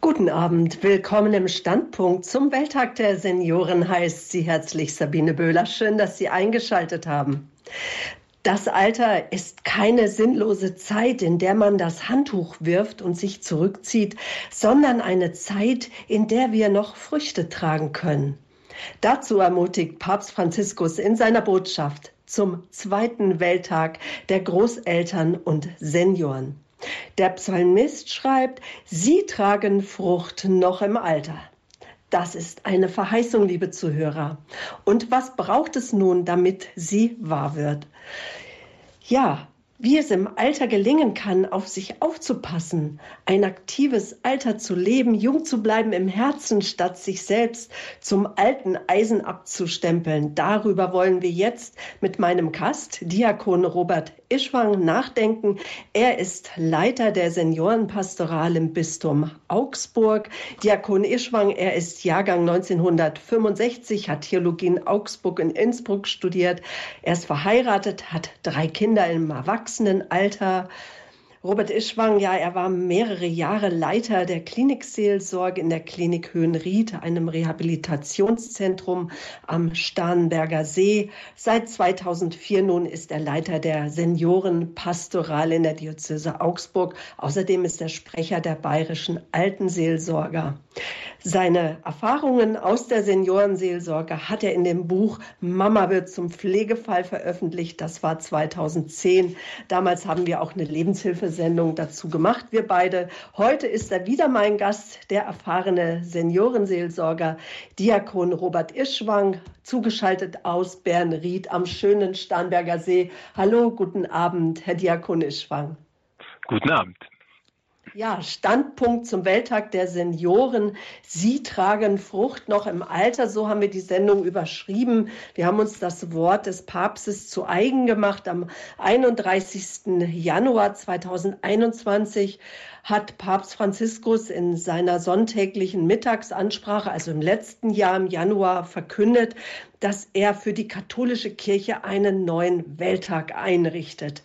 Guten Abend, willkommen im Standpunkt. Zum Welttag der Senioren heißt Sie herzlich Sabine Böhler. Schön, dass Sie eingeschaltet haben. Das Alter ist keine sinnlose Zeit, in der man das Handtuch wirft und sich zurückzieht, sondern eine Zeit, in der wir noch Früchte tragen können. Dazu ermutigt Papst Franziskus in seiner Botschaft zum zweiten Welttag der Großeltern und Senioren. Der Psalmist schreibt, Sie tragen Frucht noch im Alter. Das ist eine Verheißung, liebe Zuhörer. Und was braucht es nun, damit sie wahr wird? Ja, wie es im Alter gelingen kann, auf sich aufzupassen, ein aktives Alter zu leben, jung zu bleiben im Herzen, statt sich selbst zum alten Eisen abzustempeln. Darüber wollen wir jetzt mit meinem Gast, Diakon Robert Ischwang, nachdenken. Er ist Leiter der Seniorenpastoral im Bistum Augsburg. Diakon Ischwang, er ist Jahrgang 1965, hat Theologie in Augsburg und Innsbruck studiert. Er ist verheiratet, hat drei Kinder im Erwachsenen Erwachsenenalter. Robert Ischwang, ja, er war mehrere Jahre Leiter der Klinikseelsorge in der Klinik Höhenried, einem Rehabilitationszentrum am Starnberger See. Seit 2004 nun ist er Leiter der Seniorenpastoral in der Diözese Augsburg. Außerdem ist er Sprecher der bayerischen Altenseelsorger. Seine Erfahrungen aus der Seniorenseelsorge hat er in dem Buch Mama wird zum Pflegefall veröffentlicht. Das war 2010. Damals haben wir auch eine Lebenshilfesendung dazu gemacht, wir beide. Heute ist er wieder mein Gast, der erfahrene Seniorenseelsorger, Diakon Robert Ischwang, zugeschaltet aus Bernried am schönen Starnberger See. Hallo, guten Abend, Herr Diakon Ischwang. Guten Abend. Ja, Standpunkt zum Welttag der Senioren. Sie tragen Frucht noch im Alter. So haben wir die Sendung überschrieben. Wir haben uns das Wort des Papstes zu eigen gemacht. Am 31. Januar 2021 hat Papst Franziskus in seiner sonntäglichen Mittagsansprache, also im letzten Jahr im Januar, verkündet, dass er für die katholische Kirche einen neuen Welttag einrichtet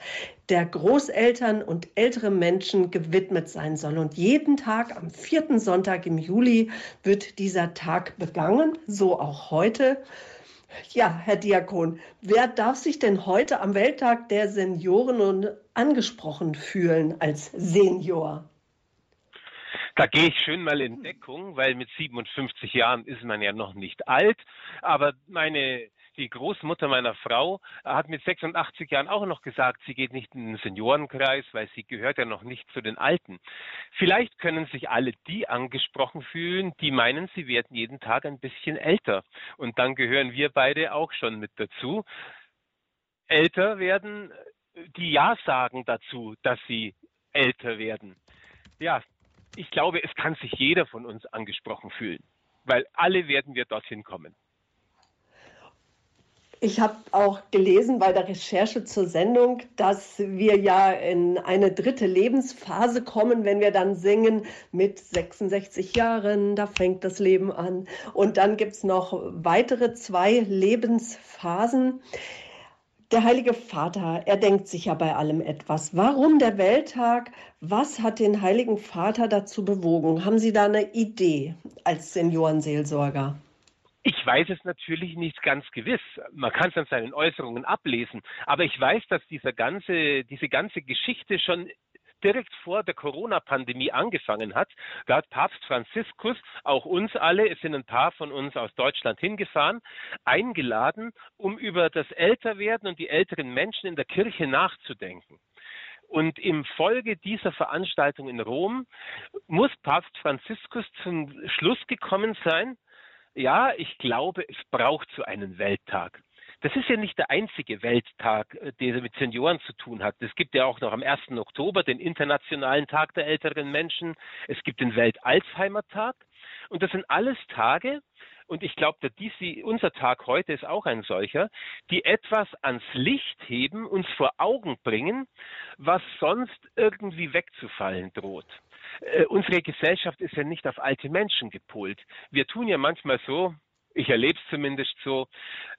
der Großeltern und ältere Menschen gewidmet sein soll. Und jeden Tag am vierten Sonntag im Juli wird dieser Tag begangen, so auch heute. Ja, Herr Diakon, wer darf sich denn heute am Welttag der Senioren angesprochen fühlen als Senior? Da gehe ich schön mal in Deckung, weil mit 57 Jahren ist man ja noch nicht alt. Aber meine die Großmutter meiner Frau hat mit 86 Jahren auch noch gesagt, sie geht nicht in den Seniorenkreis, weil sie gehört ja noch nicht zu den Alten. Vielleicht können sich alle die angesprochen fühlen, die meinen, sie werden jeden Tag ein bisschen älter. Und dann gehören wir beide auch schon mit dazu. Älter werden, die Ja sagen dazu, dass sie älter werden. Ja, ich glaube, es kann sich jeder von uns angesprochen fühlen, weil alle werden wir dorthin kommen. Ich habe auch gelesen bei der Recherche zur Sendung, dass wir ja in eine dritte Lebensphase kommen, wenn wir dann singen mit 66 Jahren, da fängt das Leben an. Und dann gibt es noch weitere zwei Lebensphasen. Der Heilige Vater, er denkt sich ja bei allem etwas. Warum der Welttag? Was hat den Heiligen Vater dazu bewogen? Haben Sie da eine Idee als Seniorenseelsorger? Ich weiß es natürlich nicht ganz gewiss. Man kann es an seinen Äußerungen ablesen. Aber ich weiß, dass dieser ganze, diese ganze Geschichte schon direkt vor der Corona-Pandemie angefangen hat. Da hat Papst Franziskus auch uns alle, es sind ein paar von uns aus Deutschland hingefahren, eingeladen, um über das Älterwerden und die älteren Menschen in der Kirche nachzudenken. Und im Folge dieser Veranstaltung in Rom muss Papst Franziskus zum Schluss gekommen sein, ja, ich glaube, es braucht so einen Welttag. Das ist ja nicht der einzige Welttag, äh, der mit Senioren zu tun hat. Es gibt ja auch noch am 1. Oktober den Internationalen Tag der älteren Menschen. Es gibt den Welt-Alzheimer-Tag. Und das sind alles Tage, und ich glaube, unser Tag heute ist auch ein solcher, die etwas ans Licht heben, uns vor Augen bringen, was sonst irgendwie wegzufallen droht. Äh, unsere Gesellschaft ist ja nicht auf alte Menschen gepolt. Wir tun ja manchmal so, ich erlebe es zumindest so,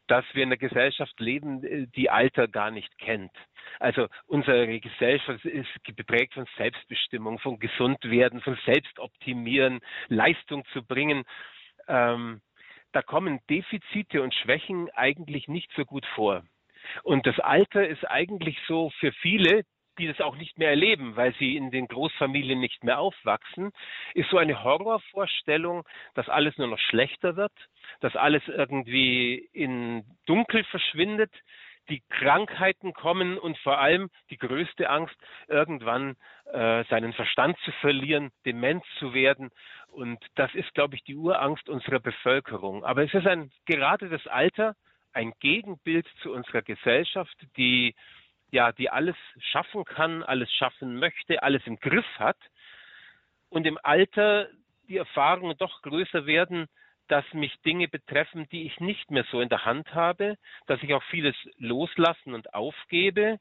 dass wir in einer Gesellschaft leben, äh, die Alter gar nicht kennt. Also unsere Gesellschaft ist geprägt von Selbstbestimmung, von Gesundwerden, von Selbstoptimieren, Leistung zu bringen. Ähm, da kommen Defizite und Schwächen eigentlich nicht so gut vor. Und das Alter ist eigentlich so für viele, die das auch nicht mehr erleben, weil sie in den Großfamilien nicht mehr aufwachsen, ist so eine Horrorvorstellung, dass alles nur noch schlechter wird, dass alles irgendwie in Dunkel verschwindet, die Krankheiten kommen und vor allem die größte Angst, irgendwann äh, seinen Verstand zu verlieren, dement zu werden. Und das ist, glaube ich, die Urangst unserer Bevölkerung. Aber es ist ein gerade das Alter, ein Gegenbild zu unserer Gesellschaft, die ja, die alles schaffen kann, alles schaffen möchte, alles im Griff hat und im Alter die Erfahrungen doch größer werden, dass mich Dinge betreffen, die ich nicht mehr so in der Hand habe, dass ich auch vieles loslassen und aufgebe.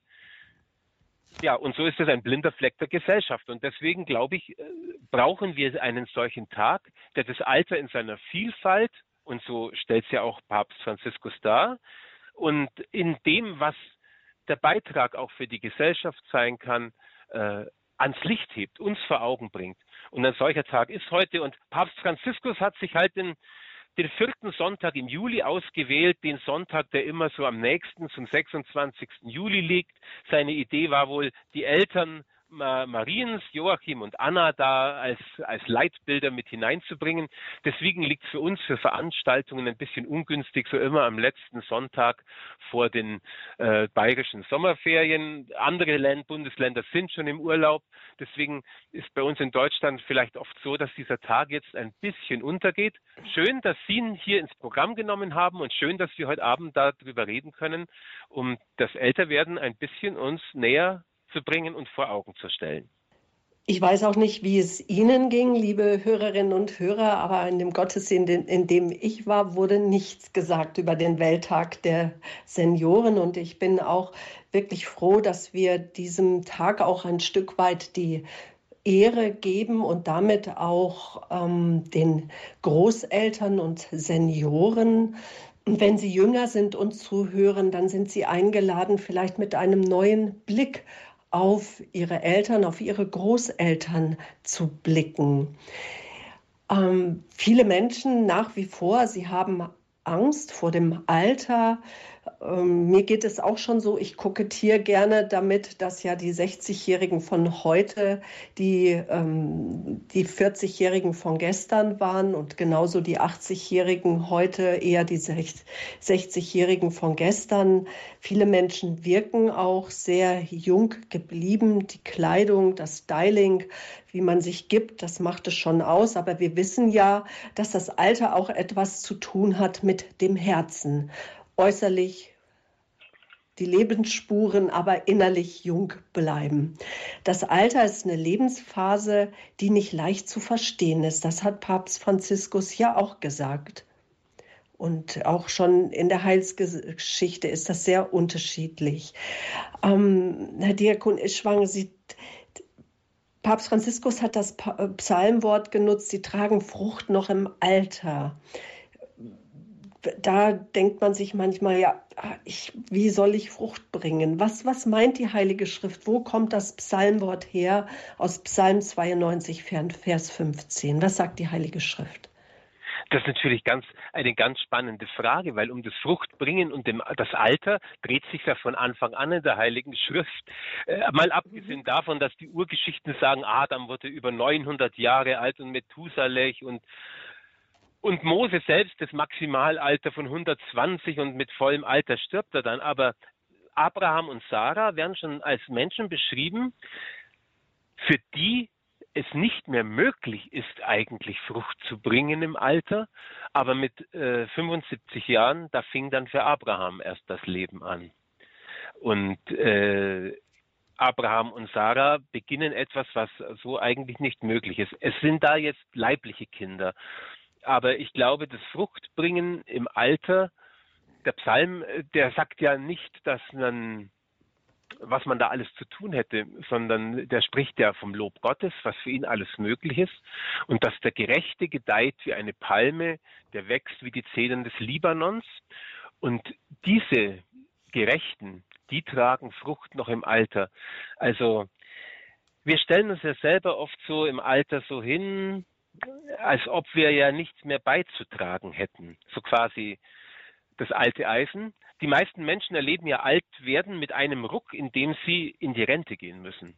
Ja, und so ist es ein blinder Fleck der Gesellschaft. Und deswegen, glaube ich, äh, brauchen wir einen solchen Tag, der das Alter in seiner Vielfalt, und so stellt es ja auch Papst Franziskus dar, und in dem, was der Beitrag auch für die Gesellschaft sein kann, äh, ans Licht hebt, uns vor Augen bringt. Und ein solcher Tag ist heute. Und Papst Franziskus hat sich halt den, den vierten Sonntag im Juli ausgewählt, den Sonntag, der immer so am nächsten zum 26. Juli liegt. Seine Idee war wohl, die Eltern Mariens, Joachim und Anna da als, als Leitbilder mit hineinzubringen. Deswegen liegt für uns für Veranstaltungen ein bisschen ungünstig, so immer am letzten Sonntag vor den äh, bayerischen Sommerferien. Andere Länd Bundesländer sind schon im Urlaub. Deswegen ist bei uns in Deutschland vielleicht oft so, dass dieser Tag jetzt ein bisschen untergeht. Schön, dass Sie ihn hier ins Programm genommen haben und schön, dass wir heute Abend darüber reden können, um das Älterwerden ein bisschen uns näher zu bringen und vor Augen zu stellen. Ich weiß auch nicht, wie es Ihnen ging, liebe Hörerinnen und Hörer, aber in dem Gottesdienst, in dem ich war, wurde nichts gesagt über den Welttag der Senioren. Und ich bin auch wirklich froh, dass wir diesem Tag auch ein Stück weit die Ehre geben und damit auch ähm, den Großeltern und Senioren. Wenn Sie jünger sind und zuhören, dann sind Sie eingeladen, vielleicht mit einem neuen Blick auf ihre Eltern, auf ihre Großeltern zu blicken. Ähm, viele Menschen nach wie vor, sie haben Angst vor dem Alter, ähm, mir geht es auch schon so, ich kokettiere gerne damit, dass ja die 60-Jährigen von heute die, ähm, die 40-Jährigen von gestern waren und genauso die 80-Jährigen heute eher die 60-Jährigen von gestern. Viele Menschen wirken auch sehr jung geblieben. Die Kleidung, das Styling, wie man sich gibt, das macht es schon aus. Aber wir wissen ja, dass das Alter auch etwas zu tun hat mit dem Herzen äußerlich die Lebensspuren aber innerlich jung bleiben. Das Alter ist eine Lebensphase, die nicht leicht zu verstehen ist. Das hat Papst Franziskus ja auch gesagt. Und auch schon in der Heilsgeschichte ist das sehr unterschiedlich. Ähm, Herr Diakon Ischwang, Sie, Papst Franziskus hat das Psalmwort genutzt, Sie tragen Frucht noch im Alter da denkt man sich manchmal, ja, ich, wie soll ich Frucht bringen? Was, was meint die Heilige Schrift? Wo kommt das Psalmwort her? Aus Psalm 92, Vers 15. Was sagt die Heilige Schrift? Das ist natürlich ganz, eine ganz spannende Frage, weil um das Fruchtbringen und dem, das Alter dreht sich ja von Anfang an in der Heiligen Schrift. Äh, mal abgesehen davon, dass die Urgeschichten sagen, Adam wurde über 900 Jahre alt und Methusalech und und Mose selbst, das Maximalalter von 120 und mit vollem Alter stirbt er dann. Aber Abraham und Sarah werden schon als Menschen beschrieben, für die es nicht mehr möglich ist, eigentlich Frucht zu bringen im Alter. Aber mit äh, 75 Jahren, da fing dann für Abraham erst das Leben an. Und äh, Abraham und Sarah beginnen etwas, was so eigentlich nicht möglich ist. Es sind da jetzt leibliche Kinder. Aber ich glaube, das Fruchtbringen im Alter, der Psalm, der sagt ja nicht, dass man was man da alles zu tun hätte, sondern der spricht ja vom Lob Gottes, was für ihn alles möglich ist und dass der Gerechte gedeiht wie eine Palme, der wächst wie die Zedern des Libanons und diese Gerechten, die tragen Frucht noch im Alter. Also wir stellen uns ja selber oft so im Alter so hin, als ob wir ja nichts mehr beizutragen hätten. So quasi das alte Eisen. Die meisten Menschen erleben ja alt werden mit einem Ruck, indem sie in die Rente gehen müssen.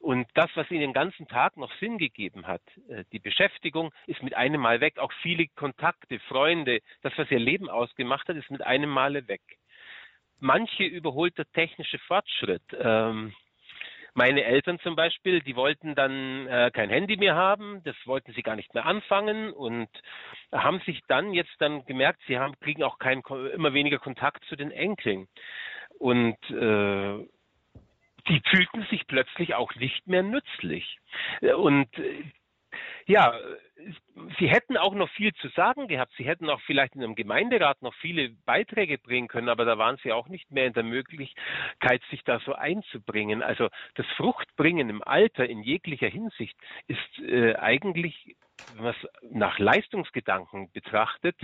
Und das, was ihnen den ganzen Tag noch Sinn gegeben hat, äh, die Beschäftigung, ist mit einem Mal weg. Auch viele Kontakte, Freunde, das, was ihr Leben ausgemacht hat, ist mit einem Male weg. Manche überholt der technische Fortschritt. Ähm, meine Eltern zum Beispiel, die wollten dann äh, kein Handy mehr haben, das wollten sie gar nicht mehr anfangen und haben sich dann jetzt dann gemerkt, sie haben, kriegen auch keinen, immer weniger Kontakt zu den Enkeln. Und äh, die fühlten sich plötzlich auch nicht mehr nützlich. Und äh, ja, Sie hätten auch noch viel zu sagen gehabt. Sie hätten auch vielleicht in einem Gemeinderat noch viele Beiträge bringen können, aber da waren Sie auch nicht mehr in der Möglichkeit, sich da so einzubringen. Also das Fruchtbringen im Alter in jeglicher Hinsicht ist äh, eigentlich, wenn man es nach Leistungsgedanken betrachtet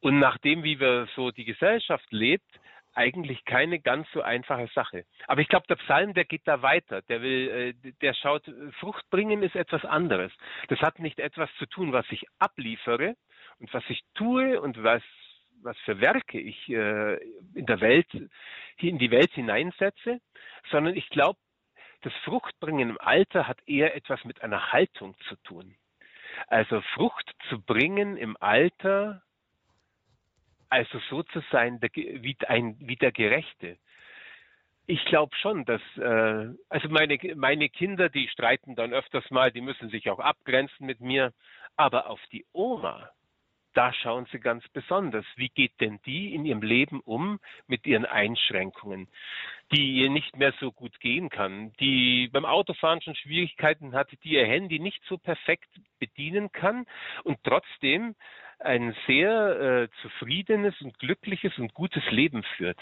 und nach dem, wie wir so die Gesellschaft lebt, eigentlich keine ganz so einfache Sache. Aber ich glaube, der Psalm, der geht da weiter. Der will, äh, der schaut, Frucht bringen ist etwas anderes. Das hat nicht etwas zu tun, was ich abliefere und was ich tue und was was für Werke ich äh, in der Welt, in die Welt hineinsetze, sondern ich glaube, das Fruchtbringen im Alter hat eher etwas mit einer Haltung zu tun. Also Frucht zu bringen im Alter also so zu sein der, wie, ein, wie der Gerechte. Ich glaube schon, dass äh, also meine meine Kinder, die streiten dann öfters mal, die müssen sich auch abgrenzen mit mir, aber auf die Oma, da schauen sie ganz besonders. Wie geht denn die in ihrem Leben um mit ihren Einschränkungen, die ihr nicht mehr so gut gehen kann, die beim Autofahren schon Schwierigkeiten hat, die ihr Handy nicht so perfekt bedienen kann und trotzdem ein sehr äh, zufriedenes und glückliches und gutes Leben führt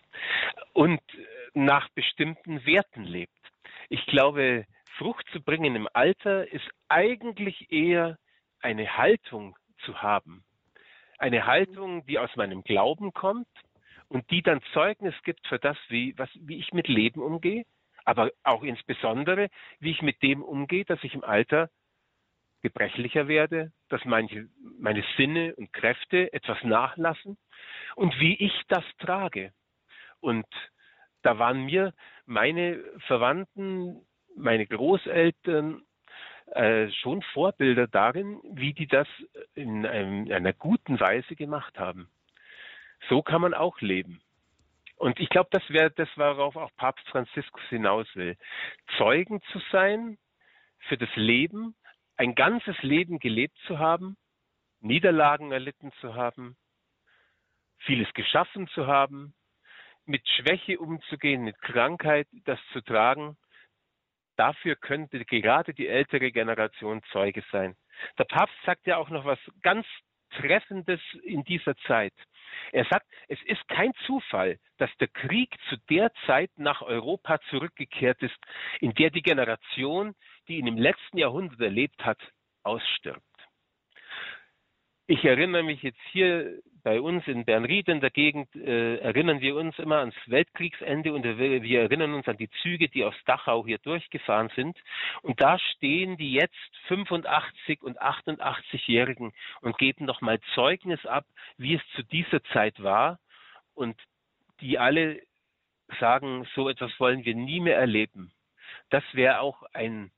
und äh, nach bestimmten Werten lebt. Ich glaube, Frucht zu bringen im Alter ist eigentlich eher eine Haltung zu haben. Eine Haltung, die aus meinem Glauben kommt und die dann Zeugnis gibt für das, wie, was, wie ich mit Leben umgehe, aber auch insbesondere, wie ich mit dem umgehe, dass ich im Alter gebrechlicher werde, dass manche, meine Sinne und Kräfte etwas nachlassen und wie ich das trage. Und da waren mir meine Verwandten, meine Großeltern äh, schon Vorbilder darin, wie die das in, einem, in einer guten Weise gemacht haben. So kann man auch leben. Und ich glaube, das wäre das, worauf auch Papst Franziskus hinaus will. Zeugen zu sein für das Leben, ein ganzes Leben gelebt zu haben, Niederlagen erlitten zu haben, vieles geschaffen zu haben, mit Schwäche umzugehen, mit Krankheit das zu tragen, dafür könnte gerade die ältere Generation Zeuge sein. Der Papst sagt ja auch noch was ganz Treffendes in dieser Zeit. Er sagt, es ist kein Zufall, dass der Krieg zu der Zeit nach Europa zurückgekehrt ist, in der die Generation, die ihn im letzten Jahrhundert erlebt hat, ausstirbt. Ich erinnere mich jetzt hier bei uns in Bernried in der Gegend, äh, erinnern wir uns immer ans Weltkriegsende und wir, wir erinnern uns an die Züge, die aus Dachau hier durchgefahren sind. Und da stehen die jetzt 85 und 88-Jährigen und geben nochmal Zeugnis ab, wie es zu dieser Zeit war. Und die alle sagen, so etwas wollen wir nie mehr erleben. Das wäre auch ein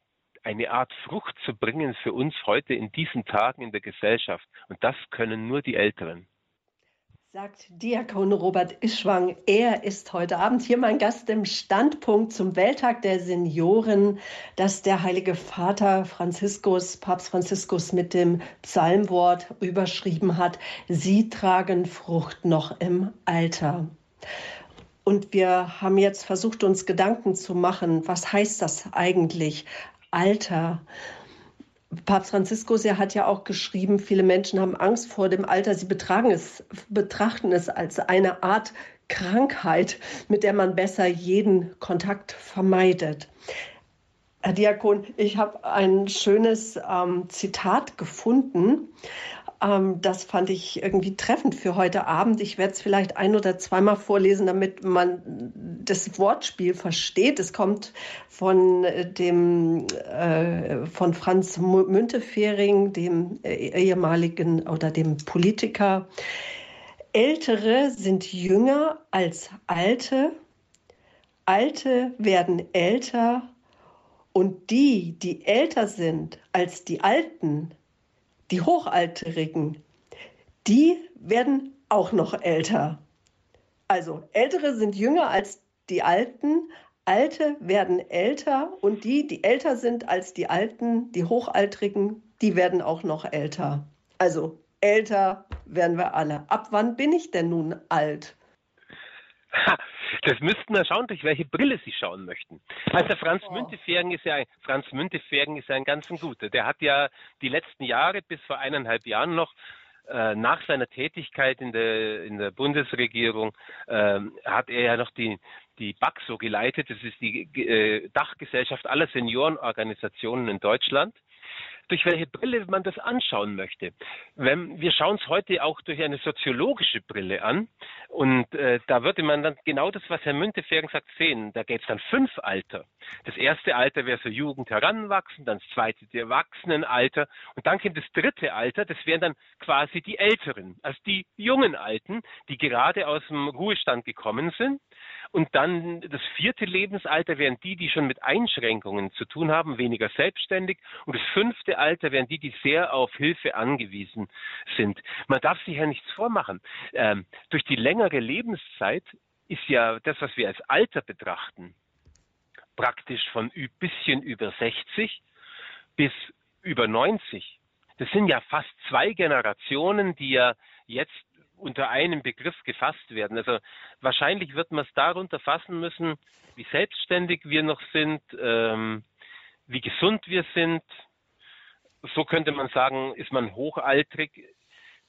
eine Art Frucht zu bringen für uns heute in diesen Tagen in der Gesellschaft. Und das können nur die Älteren. Sagt Diakon Robert Ischwang. Er ist heute Abend hier mein Gast im Standpunkt zum Welttag der Senioren, das der Heilige Vater Franziskus, Papst Franziskus mit dem Psalmwort überschrieben hat. Sie tragen Frucht noch im Alter. Und wir haben jetzt versucht, uns Gedanken zu machen, was heißt das eigentlich? Alter. Papst Franziskus ja hat ja auch geschrieben, viele Menschen haben Angst vor dem Alter. Sie es, betrachten es als eine Art Krankheit, mit der man besser jeden Kontakt vermeidet. Herr Diakon, ich habe ein schönes ähm, Zitat gefunden. Ähm, das fand ich irgendwie treffend für heute Abend. Ich werde es vielleicht ein oder zweimal vorlesen, damit man das Wortspiel versteht. Es kommt von äh, dem äh, von Franz Müntefering, dem äh, ehemaligen oder dem Politiker. Ältere sind jünger als Alte, Alte werden älter und die, die älter sind als die Alten, die Hochalterigen, die werden auch noch älter. Also Ältere sind jünger als die Alten, Alte werden älter und die, die älter sind als die Alten, die Hochaltrigen, die werden auch noch älter. Also älter werden wir alle. Ab wann bin ich denn nun alt? Das müssten wir schauen, durch welche Brille Sie schauen möchten. Also Franz oh. Müntefering ist ja Franz Müntefering ist ja ein ganz guter. Der hat ja die letzten Jahre bis vor eineinhalb Jahren noch äh, nach seiner Tätigkeit in der in der Bundesregierung äh, hat er ja noch die die BAXO geleitet. Das ist die äh, Dachgesellschaft aller Seniorenorganisationen in Deutschland durch welche Brille man das anschauen möchte. Wenn, wir schauen es heute auch durch eine soziologische Brille an und äh, da würde man dann genau das, was Herr Müntefering sagt, sehen. Da geht es dann fünf Alter. Das erste Alter wäre so Jugend heranwachsen, dann das zweite die Erwachsenenalter und dann kommt das dritte Alter, das wären dann quasi die Älteren, also die jungen Alten, die gerade aus dem Ruhestand gekommen sind und dann das vierte Lebensalter wären die, die schon mit Einschränkungen zu tun haben, weniger selbstständig. Und das fünfte Alter wären die, die sehr auf Hilfe angewiesen sind. Man darf sich ja nichts vormachen. Ähm, durch die längere Lebenszeit ist ja das, was wir als Alter betrachten, praktisch von bisschen über 60 bis über 90. Das sind ja fast zwei Generationen, die ja jetzt unter einem Begriff gefasst werden. Also wahrscheinlich wird man es darunter fassen müssen, wie selbstständig wir noch sind, ähm, wie gesund wir sind. So könnte man sagen, ist man hochaltrig.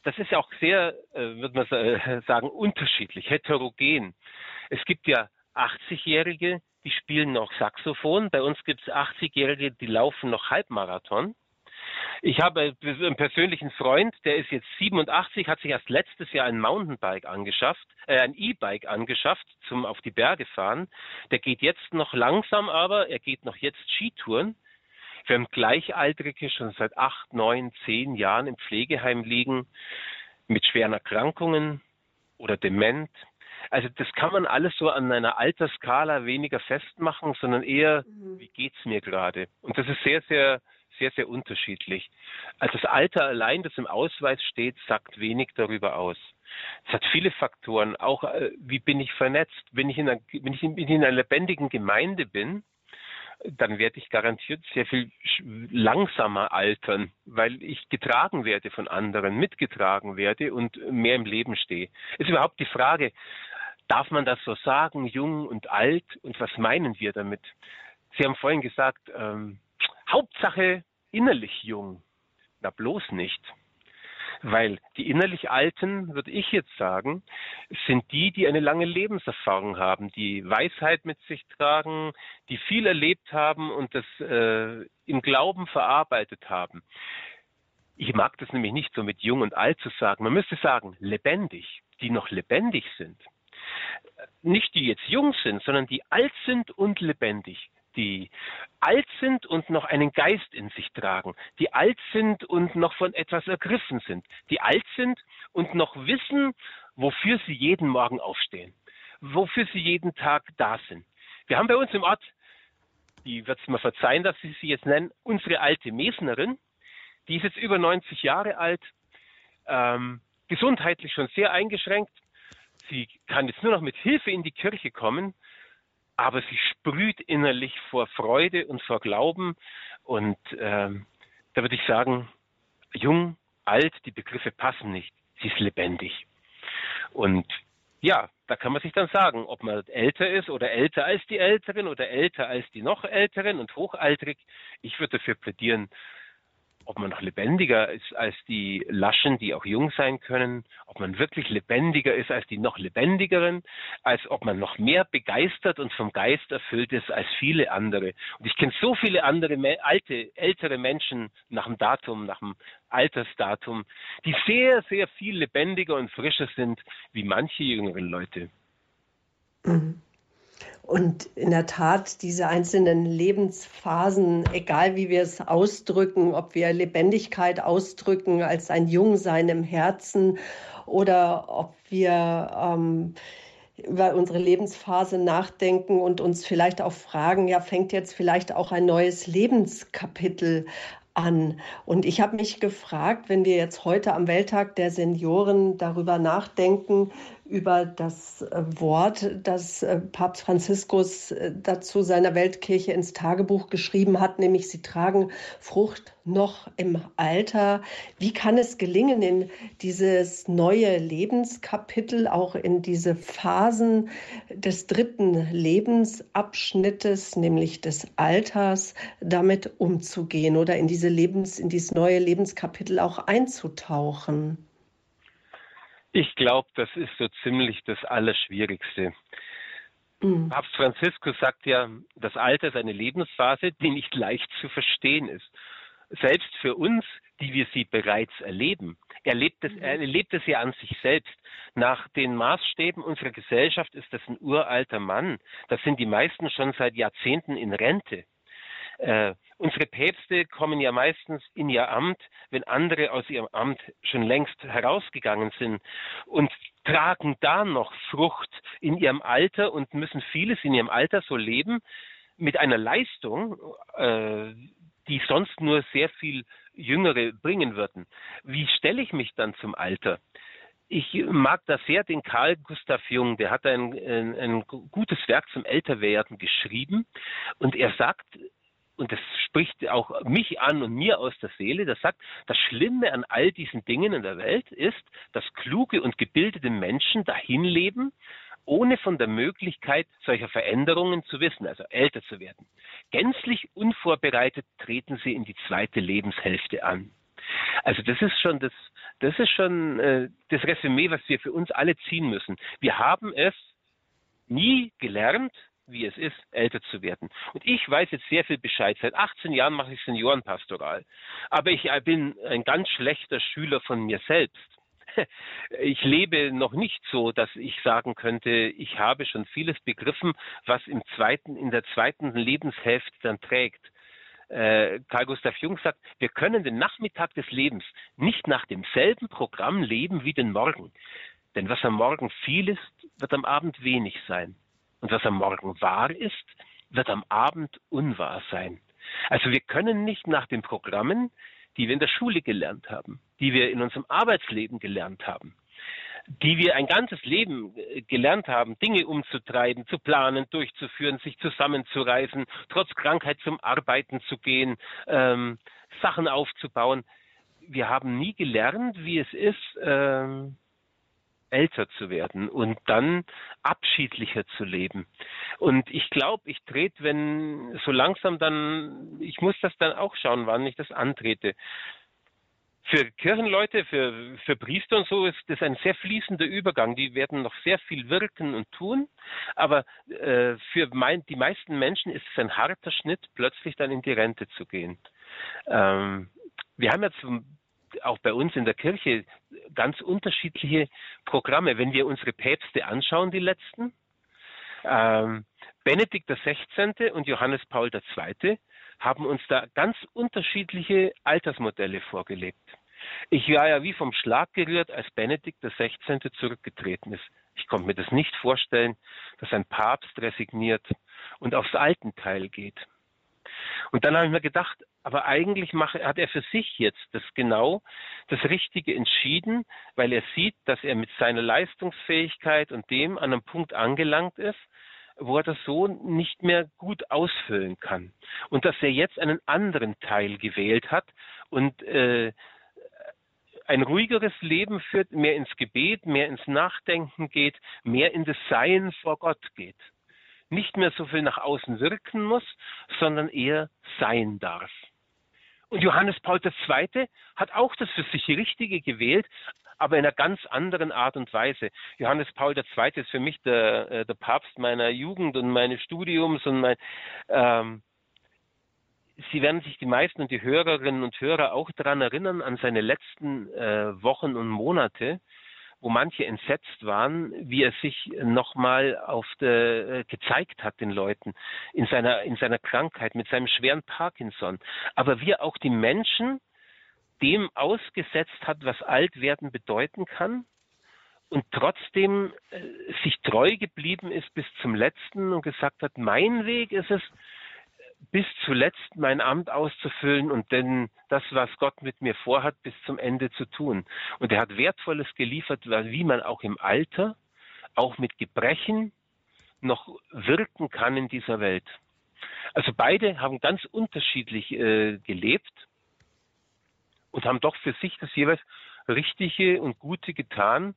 Das ist ja auch sehr, äh, würde man sagen, unterschiedlich, heterogen. Es gibt ja 80-Jährige, die spielen noch Saxophon. Bei uns gibt es 80-Jährige, die laufen noch Halbmarathon. Ich habe einen persönlichen Freund, der ist jetzt 87, hat sich erst letztes Jahr ein Mountainbike angeschafft, äh, ein E-Bike angeschafft zum auf die Berge fahren. Der geht jetzt noch langsam, aber er geht noch jetzt Skitouren. Wir haben Gleichaltrige schon seit acht, neun, zehn Jahren im Pflegeheim liegen mit schweren Erkrankungen oder dement. Also das kann man alles so an einer Altersskala weniger festmachen, sondern eher, mhm. wie geht's mir gerade? Und das ist sehr, sehr sehr, sehr unterschiedlich. Also das Alter allein, das im Ausweis steht, sagt wenig darüber aus. Es hat viele Faktoren, auch äh, wie bin ich vernetzt. Wenn ich, in einer, wenn ich in, in einer lebendigen Gemeinde bin, dann werde ich garantiert sehr viel langsamer altern, weil ich getragen werde von anderen, mitgetragen werde und mehr im Leben stehe. Ist überhaupt die Frage, darf man das so sagen, jung und alt? Und was meinen wir damit? Sie haben vorhin gesagt, ähm, Hauptsache innerlich jung. Na bloß nicht. Weil die innerlich Alten, würde ich jetzt sagen, sind die, die eine lange Lebenserfahrung haben, die Weisheit mit sich tragen, die viel erlebt haben und das äh, im Glauben verarbeitet haben. Ich mag das nämlich nicht so mit jung und alt zu sagen. Man müsste sagen, lebendig, die noch lebendig sind. Nicht die jetzt jung sind, sondern die alt sind und lebendig die alt sind und noch einen Geist in sich tragen, die alt sind und noch von etwas ergriffen sind, die alt sind und noch wissen, wofür sie jeden Morgen aufstehen, wofür sie jeden Tag da sind. Wir haben bei uns im Ort, die wird es mir verzeihen, dass ich sie jetzt nennen, unsere alte Mesnerin, die ist jetzt über 90 Jahre alt, ähm, gesundheitlich schon sehr eingeschränkt. Sie kann jetzt nur noch mit Hilfe in die Kirche kommen aber sie sprüht innerlich vor Freude und vor Glauben. Und ähm, da würde ich sagen, jung, alt, die Begriffe passen nicht. Sie ist lebendig. Und ja, da kann man sich dann sagen, ob man älter ist oder älter als die Älteren oder älter als die noch Älteren und hochaltrig. Ich würde dafür plädieren, ob man noch lebendiger ist als die Laschen, die auch jung sein können, ob man wirklich lebendiger ist als die noch lebendigeren, als ob man noch mehr begeistert und vom Geist erfüllt ist als viele andere. Und ich kenne so viele andere alte, ältere Menschen nach dem Datum, nach dem Altersdatum, die sehr, sehr viel lebendiger und frischer sind wie manche jüngeren Leute. Mhm. Und in der Tat, diese einzelnen Lebensphasen, egal wie wir es ausdrücken, ob wir Lebendigkeit ausdrücken als ein Jungsein im Herzen oder ob wir ähm, über unsere Lebensphase nachdenken und uns vielleicht auch fragen, ja, fängt jetzt vielleicht auch ein neues Lebenskapitel an. Und ich habe mich gefragt, wenn wir jetzt heute am Welttag der Senioren darüber nachdenken, über das äh, Wort, das äh, Papst Franziskus äh, dazu seiner Weltkirche ins Tagebuch geschrieben hat, nämlich sie tragen Frucht noch im Alter. Wie kann es gelingen, in dieses neue Lebenskapitel, auch in diese Phasen des dritten Lebensabschnittes, nämlich des Alters, damit umzugehen oder in diese Lebens, in dieses neue Lebenskapitel auch einzutauchen? Ich glaube, das ist so ziemlich das Allerschwierigste. Mhm. Papst Franziskus sagt ja, das Alter ist eine Lebensphase, die nicht leicht zu verstehen ist. Selbst für uns, die wir sie bereits erleben. Er lebt es, er erlebt es ja an sich selbst. Nach den Maßstäben unserer Gesellschaft ist das ein uralter Mann. Das sind die meisten schon seit Jahrzehnten in Rente. Äh, unsere Päpste kommen ja meistens in ihr Amt, wenn andere aus ihrem Amt schon längst herausgegangen sind und tragen da noch Frucht in ihrem Alter und müssen vieles in ihrem Alter so leben mit einer Leistung, äh, die sonst nur sehr viel Jüngere bringen würden. Wie stelle ich mich dann zum Alter? Ich mag da sehr den Karl Gustav Jung, der hat ein, ein, ein gutes Werk zum Älterwerden geschrieben und er sagt, und das spricht auch mich an und mir aus der Seele, das sagt, das Schlimme an all diesen Dingen in der Welt ist, dass kluge und gebildete Menschen dahin leben, ohne von der Möglichkeit solcher Veränderungen zu wissen, also älter zu werden. Gänzlich unvorbereitet treten sie in die zweite Lebenshälfte an. Also das ist schon das, das ist schon äh, das Resümee, was wir für uns alle ziehen müssen. Wir haben es nie gelernt, wie es ist, älter zu werden. Und ich weiß jetzt sehr viel Bescheid. Seit 18 Jahren mache ich Seniorenpastoral. Aber ich äh, bin ein ganz schlechter Schüler von mir selbst. Ich lebe noch nicht so, dass ich sagen könnte, ich habe schon vieles begriffen, was im zweiten, in der zweiten Lebenshälfte dann trägt. Äh, Karl Gustav Jung sagt, wir können den Nachmittag des Lebens nicht nach demselben Programm leben wie den Morgen. Denn was am Morgen viel ist, wird am Abend wenig sein. Und was am Morgen wahr ist, wird am Abend unwahr sein. Also wir können nicht nach den Programmen, die wir in der Schule gelernt haben, die wir in unserem Arbeitsleben gelernt haben, die wir ein ganzes Leben äh, gelernt haben, Dinge umzutreiben, zu planen, durchzuführen, sich zusammenzureißen, trotz Krankheit zum Arbeiten zu gehen, ähm, Sachen aufzubauen. Wir haben nie gelernt, wie es ist, ähm, älter zu werden und dann abschiedlicher zu leben. Und ich glaube, ich trete, wenn so langsam dann, ich muss das dann auch schauen, wann ich das antrete. Für Kirchenleute, für, für Priester und so ist das ein sehr fließender Übergang. Die werden noch sehr viel wirken und tun. Aber äh, für mein, die meisten Menschen ist es ein harter Schnitt, plötzlich dann in die Rente zu gehen. Ähm, wir haben ja zum auch bei uns in der Kirche ganz unterschiedliche Programme. Wenn wir unsere Päpste anschauen, die letzten, ähm, Benedikt XVI. und Johannes Paul II. haben uns da ganz unterschiedliche Altersmodelle vorgelegt. Ich war ja wie vom Schlag gerührt, als Benedikt XVI. zurückgetreten ist. Ich konnte mir das nicht vorstellen, dass ein Papst resigniert und aufs Altenteil geht. Und dann habe ich mir gedacht, aber eigentlich mache, hat er für sich jetzt das genau das Richtige entschieden, weil er sieht, dass er mit seiner Leistungsfähigkeit und dem an einem Punkt angelangt ist, wo er das so nicht mehr gut ausfüllen kann. Und dass er jetzt einen anderen Teil gewählt hat und äh, ein ruhigeres Leben führt, mehr ins Gebet, mehr ins Nachdenken geht, mehr in das Sein vor Gott geht nicht mehr so viel nach außen wirken muss, sondern eher sein darf. Und Johannes Paul II. hat auch das für sich Richtige gewählt, aber in einer ganz anderen Art und Weise. Johannes Paul II. ist für mich der, äh, der Papst meiner Jugend und meines Studiums und mein, ähm, Sie werden sich die meisten und die Hörerinnen und Hörer auch daran erinnern, an seine letzten äh, Wochen und Monate, wo manche entsetzt waren, wie er sich nochmal auf der, äh, gezeigt hat den Leuten in seiner, in seiner Krankheit, mit seinem schweren Parkinson. Aber wie er auch die Menschen dem ausgesetzt hat, was Altwerden bedeuten kann und trotzdem äh, sich treu geblieben ist bis zum letzten und gesagt hat, mein Weg ist es, bis zuletzt mein Amt auszufüllen und denn das, was Gott mit mir vorhat, bis zum Ende zu tun. Und er hat Wertvolles geliefert, wie man auch im Alter, auch mit Gebrechen, noch wirken kann in dieser Welt. Also beide haben ganz unterschiedlich äh, gelebt und haben doch für sich das jeweils Richtige und Gute getan.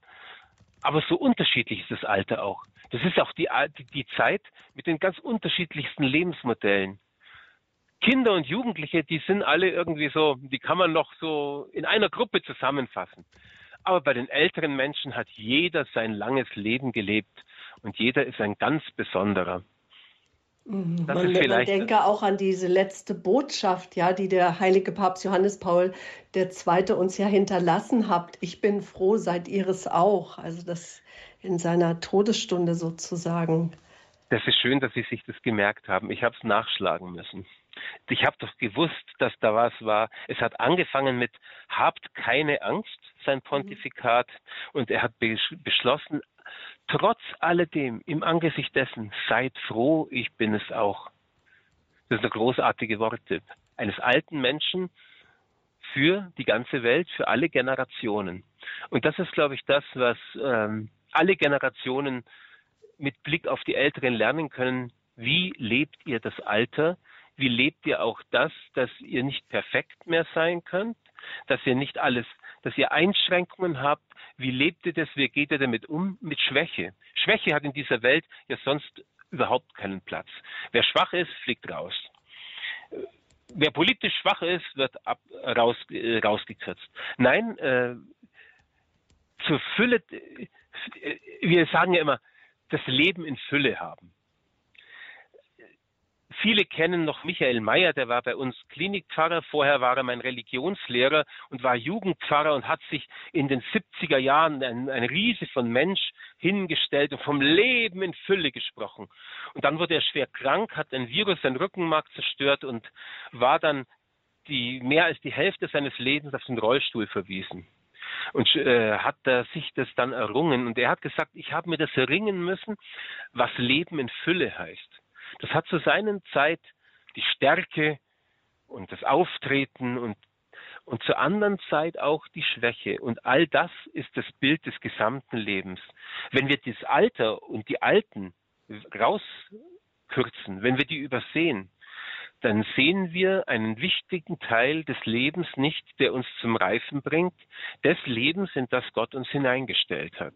Aber so unterschiedlich ist das Alter auch. Das ist auch die, die Zeit mit den ganz unterschiedlichsten Lebensmodellen. Kinder und Jugendliche, die sind alle irgendwie so, die kann man noch so in einer Gruppe zusammenfassen. Aber bei den älteren Menschen hat jeder sein langes Leben gelebt und jeder ist ein ganz besonderer. Mhm. Das man, man denke auch an diese letzte Botschaft, ja, die der heilige Papst Johannes Paul II. uns ja hinterlassen hat. Ich bin froh, seid ihr es auch. Also das in seiner Todesstunde sozusagen. Das ist schön, dass Sie sich das gemerkt haben. Ich habe es nachschlagen müssen. Ich habe doch gewusst, dass da was war. Es hat angefangen mit Habt keine Angst, sein mhm. Pontifikat. Und er hat beschlossen, trotz alledem, im Angesicht dessen, seid froh, ich bin es auch. Das sind großartige Worte eines alten Menschen für die ganze Welt, für alle Generationen. Und das ist, glaube ich, das, was ähm, alle Generationen mit Blick auf die Älteren lernen können. Wie lebt ihr das Alter? Wie lebt ihr auch das, dass ihr nicht perfekt mehr sein könnt? Dass ihr nicht alles, dass ihr Einschränkungen habt? Wie lebt ihr das? Wie geht ihr damit um? Mit Schwäche. Schwäche hat in dieser Welt ja sonst überhaupt keinen Platz. Wer schwach ist, fliegt raus. Wer politisch schwach ist, wird ab, raus, äh, rausgekürzt. Nein, äh, zur Fülle, äh, wir sagen ja immer, das Leben in Fülle haben. Viele kennen noch Michael Mayer, der war bei uns Klinikpfarrer. Vorher war er mein Religionslehrer und war Jugendpfarrer und hat sich in den 70er Jahren ein, ein Riese von Mensch hingestellt und vom Leben in Fülle gesprochen. Und dann wurde er schwer krank, hat ein Virus sein Rückenmark zerstört und war dann die, mehr als die Hälfte seines Lebens auf den Rollstuhl verwiesen und äh, hat er sich das dann errungen. Und er hat gesagt, ich habe mir das erringen müssen, was Leben in Fülle heißt. Das hat zu seiner Zeit die Stärke und das Auftreten und, und zur anderen Zeit auch die Schwäche. Und all das ist das Bild des gesamten Lebens. Wenn wir das Alter und die Alten rauskürzen, wenn wir die übersehen, dann sehen wir einen wichtigen Teil des Lebens nicht, der uns zum Reifen bringt, des Lebens, in das Gott uns hineingestellt hat.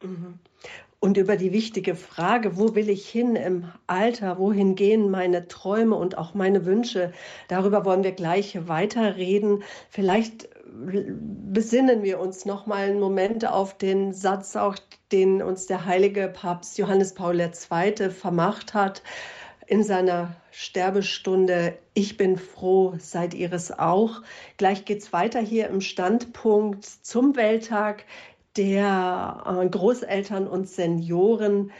Und über die wichtige Frage, wo will ich hin im Alter, wohin gehen meine Träume und auch meine Wünsche, darüber wollen wir gleich weiterreden. Vielleicht besinnen wir uns noch mal einen Moment auf den Satz, auch den uns der heilige Papst Johannes Paul II. vermacht hat in seiner Sterbestunde. Ich bin froh, seid ihr es auch. Gleich geht es weiter hier im Standpunkt zum Welttag der äh, Großeltern und Senioren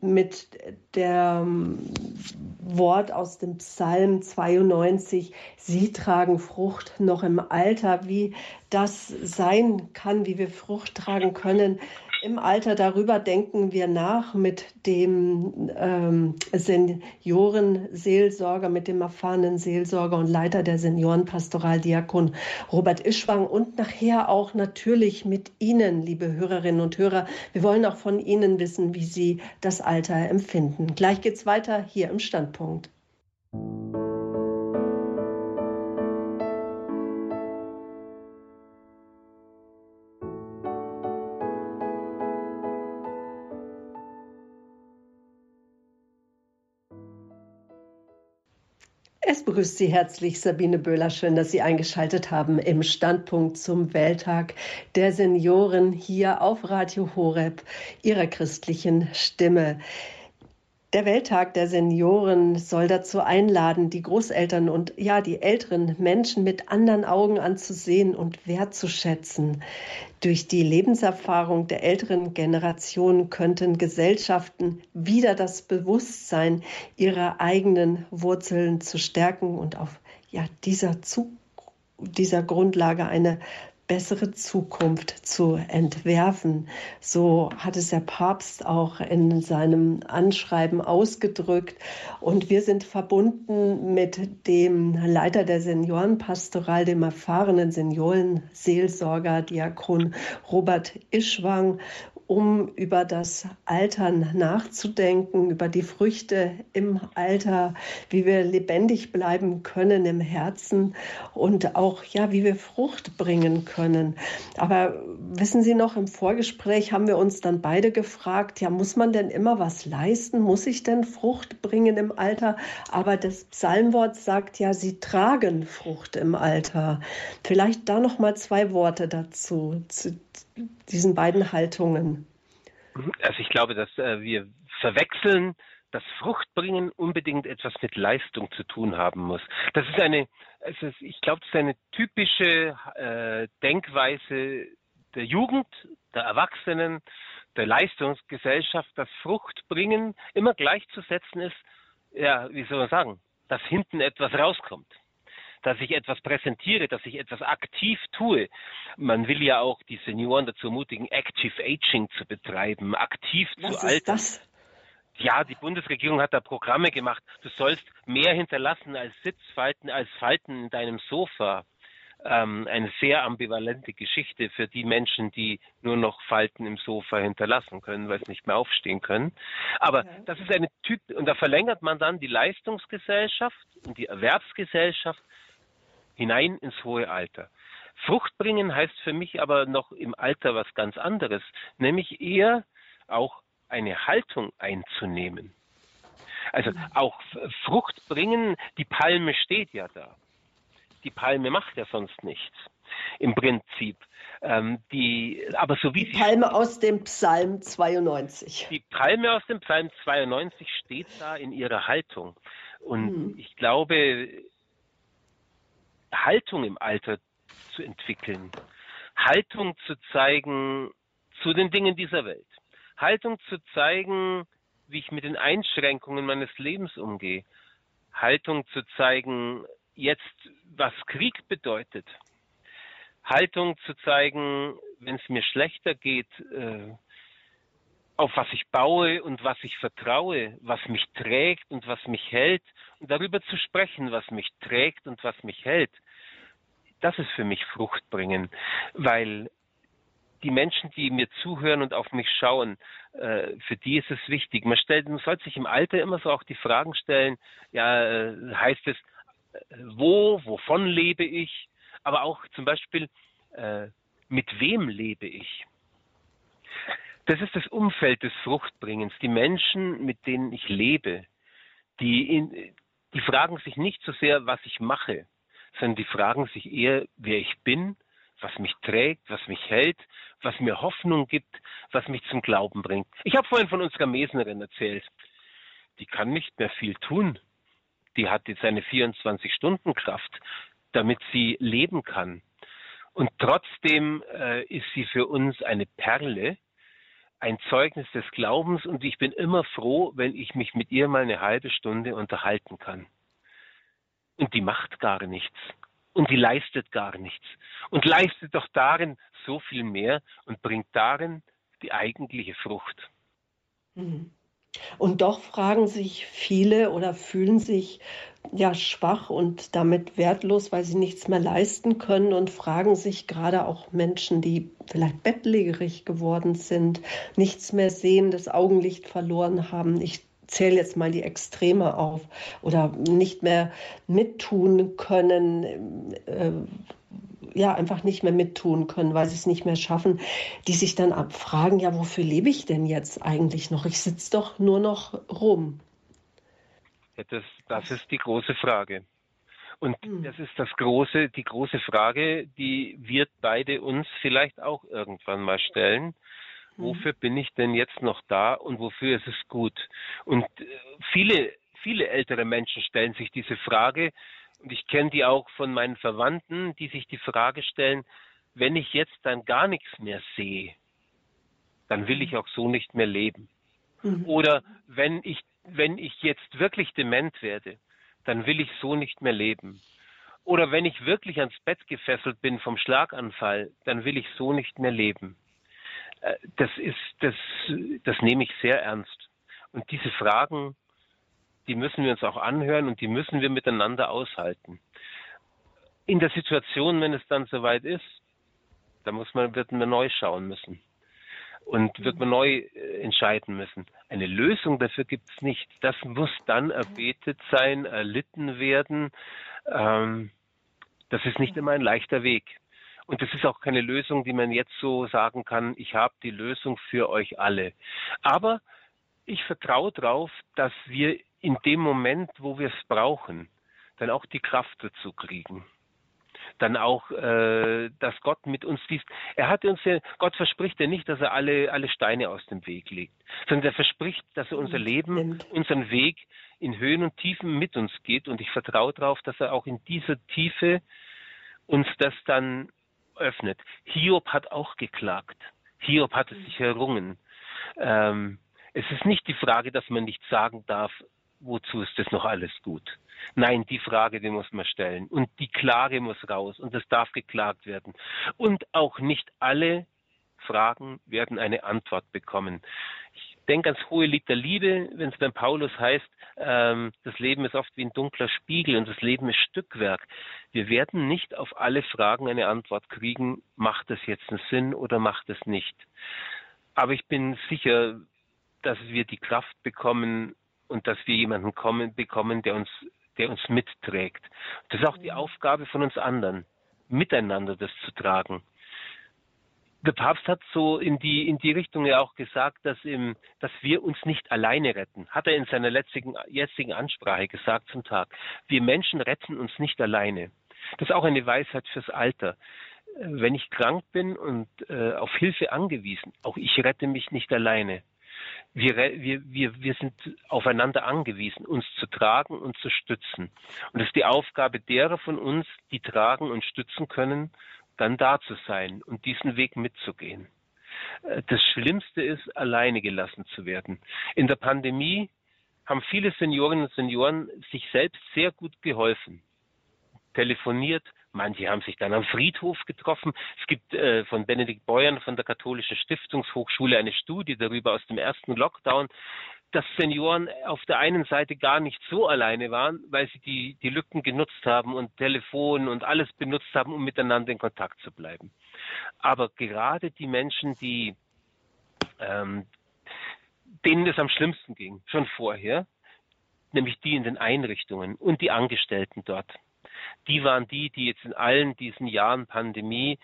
mit dem Wort aus dem Psalm 92, Sie tragen Frucht noch im Alter, wie das sein kann, wie wir Frucht tragen können im Alter. Darüber denken wir nach mit dem ähm, Seniorenseelsorger, mit dem erfahrenen Seelsorger und Leiter der Seniorenpastoraldiakon Robert Ischwang und nachher auch natürlich mit Ihnen, liebe Hörerinnen und Hörer. Wir wollen auch von Ihnen wissen, wie Sie das Alter empfinden. Gleich geht's weiter hier im Standpunkt. Es begrüßt Sie herzlich Sabine Böhler. Schön, dass Sie eingeschaltet haben im Standpunkt zum Welttag der Senioren hier auf Radio Horeb, Ihrer christlichen Stimme. Der Welttag der Senioren soll dazu einladen, die Großeltern und ja, die älteren Menschen mit anderen Augen anzusehen und wertzuschätzen. Durch die Lebenserfahrung der älteren Generation könnten Gesellschaften wieder das Bewusstsein ihrer eigenen Wurzeln zu stärken und auf ja, dieser, zu, dieser Grundlage eine bessere Zukunft zu entwerfen. So hat es der Papst auch in seinem Anschreiben ausgedrückt. Und wir sind verbunden mit dem Leiter der Seniorenpastoral, dem erfahrenen Seniorenseelsorger, Diakon Robert Ischwang um über das Altern nachzudenken, über die Früchte im Alter, wie wir lebendig bleiben können im Herzen und auch, ja, wie wir Frucht bringen können. Aber wissen Sie noch, im Vorgespräch haben wir uns dann beide gefragt, ja, muss man denn immer was leisten? Muss ich denn Frucht bringen im Alter? Aber das Psalmwort sagt ja, Sie tragen Frucht im Alter. Vielleicht da noch mal zwei Worte dazu, zu diesen beiden Haltungen? Also ich glaube, dass äh, wir verwechseln, dass Fruchtbringen unbedingt etwas mit Leistung zu tun haben muss. Das ist eine, also ich glaube, das ist eine typische äh, Denkweise der Jugend, der Erwachsenen, der Leistungsgesellschaft, dass Fruchtbringen immer gleichzusetzen ist, ja, wie soll man sagen, dass hinten etwas rauskommt dass ich etwas präsentiere, dass ich etwas aktiv tue. Man will ja auch die Senioren dazu ermutigen, Active Aging zu betreiben, aktiv Was zu altern. Das? Ja, die Bundesregierung hat da Programme gemacht. Du sollst mehr hinterlassen als Sitzfalten, als Falten in deinem Sofa. Ähm, eine sehr ambivalente Geschichte für die Menschen, die nur noch Falten im Sofa hinterlassen können, weil sie nicht mehr aufstehen können. Aber okay. das ist eine Typ, und da verlängert man dann die Leistungsgesellschaft und die Erwerbsgesellschaft hinein ins hohe Alter. Frucht bringen heißt für mich aber noch im Alter was ganz anderes, nämlich eher auch eine Haltung einzunehmen. Also auch Frucht bringen, die Palme steht ja da. Die Palme macht ja sonst nichts im Prinzip. Ähm, die, aber so wie die Palme aus dem Psalm 92. Die Palme aus dem Psalm 92 steht da in ihrer Haltung. Und hm. ich glaube, Haltung im Alter zu entwickeln, Haltung zu zeigen zu den Dingen dieser Welt, Haltung zu zeigen, wie ich mit den Einschränkungen meines Lebens umgehe, Haltung zu zeigen, jetzt was Krieg bedeutet, Haltung zu zeigen, wenn es mir schlechter geht, äh, auf was ich baue und was ich vertraue, was mich trägt und was mich hält und darüber zu sprechen, was mich trägt und was mich hält. Das ist für mich Frucht bringen, weil die Menschen, die mir zuhören und auf mich schauen, äh, für die ist es wichtig. Man, stellt, man sollte sich im Alter immer so auch die Fragen stellen, ja, äh, heißt es, äh, wo, wovon lebe ich, aber auch zum Beispiel, mit wem lebe ich? Das ist das Umfeld des Fruchtbringens. Die Menschen, mit denen ich lebe, die, in, die fragen sich nicht so sehr, was ich mache, sondern die fragen sich eher, wer ich bin, was mich trägt, was mich hält, was mir Hoffnung gibt, was mich zum Glauben bringt. Ich habe vorhin von unserer Mesnerin erzählt. Die kann nicht mehr viel tun. Die hat jetzt eine 24-Stunden-Kraft, damit sie leben kann. Und trotzdem äh, ist sie für uns eine Perle, ein Zeugnis des Glaubens und ich bin immer froh, wenn ich mich mit ihr mal eine halbe Stunde unterhalten kann. Und die macht gar nichts. Und die leistet gar nichts. Und leistet doch darin so viel mehr und bringt darin die eigentliche Frucht. Mhm. Und doch fragen sich viele oder fühlen sich ja schwach und damit wertlos, weil sie nichts mehr leisten können und fragen sich gerade auch Menschen, die vielleicht bettlägerig geworden sind, nichts mehr sehen, das Augenlicht verloren haben. Ich zähle jetzt mal die Extreme auf oder nicht mehr mittun können, äh, ja einfach nicht mehr mittun können, weil sie es nicht mehr schaffen, die sich dann abfragen, ja, wofür lebe ich denn jetzt eigentlich noch? Ich sitze doch nur noch rum. Das, das ist die große Frage. Und mhm. das ist das große, die große Frage, die wir beide uns vielleicht auch irgendwann mal stellen. Mhm. Wofür bin ich denn jetzt noch da und wofür ist es gut? Und äh, viele, viele ältere Menschen stellen sich diese Frage. Und ich kenne die auch von meinen Verwandten, die sich die Frage stellen, wenn ich jetzt dann gar nichts mehr sehe, dann will ich auch so nicht mehr leben. Mhm. Oder wenn ich, wenn ich jetzt wirklich dement werde, dann will ich so nicht mehr leben. Oder wenn ich wirklich ans Bett gefesselt bin vom Schlaganfall, dann will ich so nicht mehr leben. Äh, das ist, das, das nehme ich sehr ernst. Und diese Fragen, die müssen wir uns auch anhören und die müssen wir miteinander aushalten. In der Situation, wenn es dann soweit ist, da muss man, wird man neu schauen müssen und wird man neu äh, entscheiden müssen. Eine Lösung dafür gibt es nicht. Das muss dann erbetet sein, erlitten werden. Ähm, das ist nicht immer ein leichter Weg. Und das ist auch keine Lösung, die man jetzt so sagen kann, ich habe die Lösung für euch alle. Aber ich vertraue darauf, dass wir in dem Moment, wo wir es brauchen, dann auch die Kraft dazu kriegen dann auch, äh, dass Gott mit uns liest. Er hat uns ja, Gott verspricht ja nicht, dass er alle, alle Steine aus dem Weg legt, sondern er verspricht, dass er unser Leben, unseren Weg in Höhen und Tiefen mit uns geht. Und ich vertraue darauf, dass er auch in dieser Tiefe uns das dann öffnet. Hiob hat auch geklagt. Hiob hat es sich errungen. Ähm, es ist nicht die Frage, dass man nicht sagen darf, wozu ist das noch alles gut? Nein, die Frage, die muss man stellen. Und die Klage muss raus und es darf geklagt werden. Und auch nicht alle Fragen werden eine Antwort bekommen. Ich denke ans hohe Lied der Liebe, wenn es beim Paulus heißt, ähm, das Leben ist oft wie ein dunkler Spiegel und das Leben ist Stückwerk. Wir werden nicht auf alle Fragen eine Antwort kriegen, macht es jetzt einen Sinn oder macht es nicht. Aber ich bin sicher, dass wir die Kraft bekommen, und dass wir jemanden kommen, bekommen, der uns, der uns mitträgt. Das ist auch die mhm. Aufgabe von uns anderen, miteinander das zu tragen. Der Papst hat so in die, in die Richtung ja auch gesagt, dass, im, dass wir uns nicht alleine retten. Hat er in seiner letztigen, jetzigen Ansprache gesagt zum Tag. Wir Menschen retten uns nicht alleine. Das ist auch eine Weisheit fürs Alter. Wenn ich krank bin und äh, auf Hilfe angewiesen, auch ich rette mich nicht alleine. Wir, wir, wir, wir sind aufeinander angewiesen, uns zu tragen und zu stützen. Und es ist die Aufgabe derer von uns, die tragen und stützen können, dann da zu sein und diesen Weg mitzugehen. Äh, das Schlimmste ist, alleine gelassen zu werden. In der Pandemie haben viele Seniorinnen und Senioren sich selbst sehr gut geholfen. Telefoniert, Manche haben sich dann am Friedhof getroffen. Es gibt äh, von Benedikt Beuern von der Katholischen Stiftungshochschule eine Studie darüber aus dem ersten Lockdown, dass Senioren auf der einen Seite gar nicht so alleine waren, weil sie die, die Lücken genutzt haben und Telefon und alles benutzt haben, um miteinander in Kontakt zu bleiben. Aber gerade die Menschen, die ähm, denen es am schlimmsten ging, schon vorher, nämlich die in den Einrichtungen und die Angestellten dort, die waren die, die jetzt in allen diesen Jahren Pandemie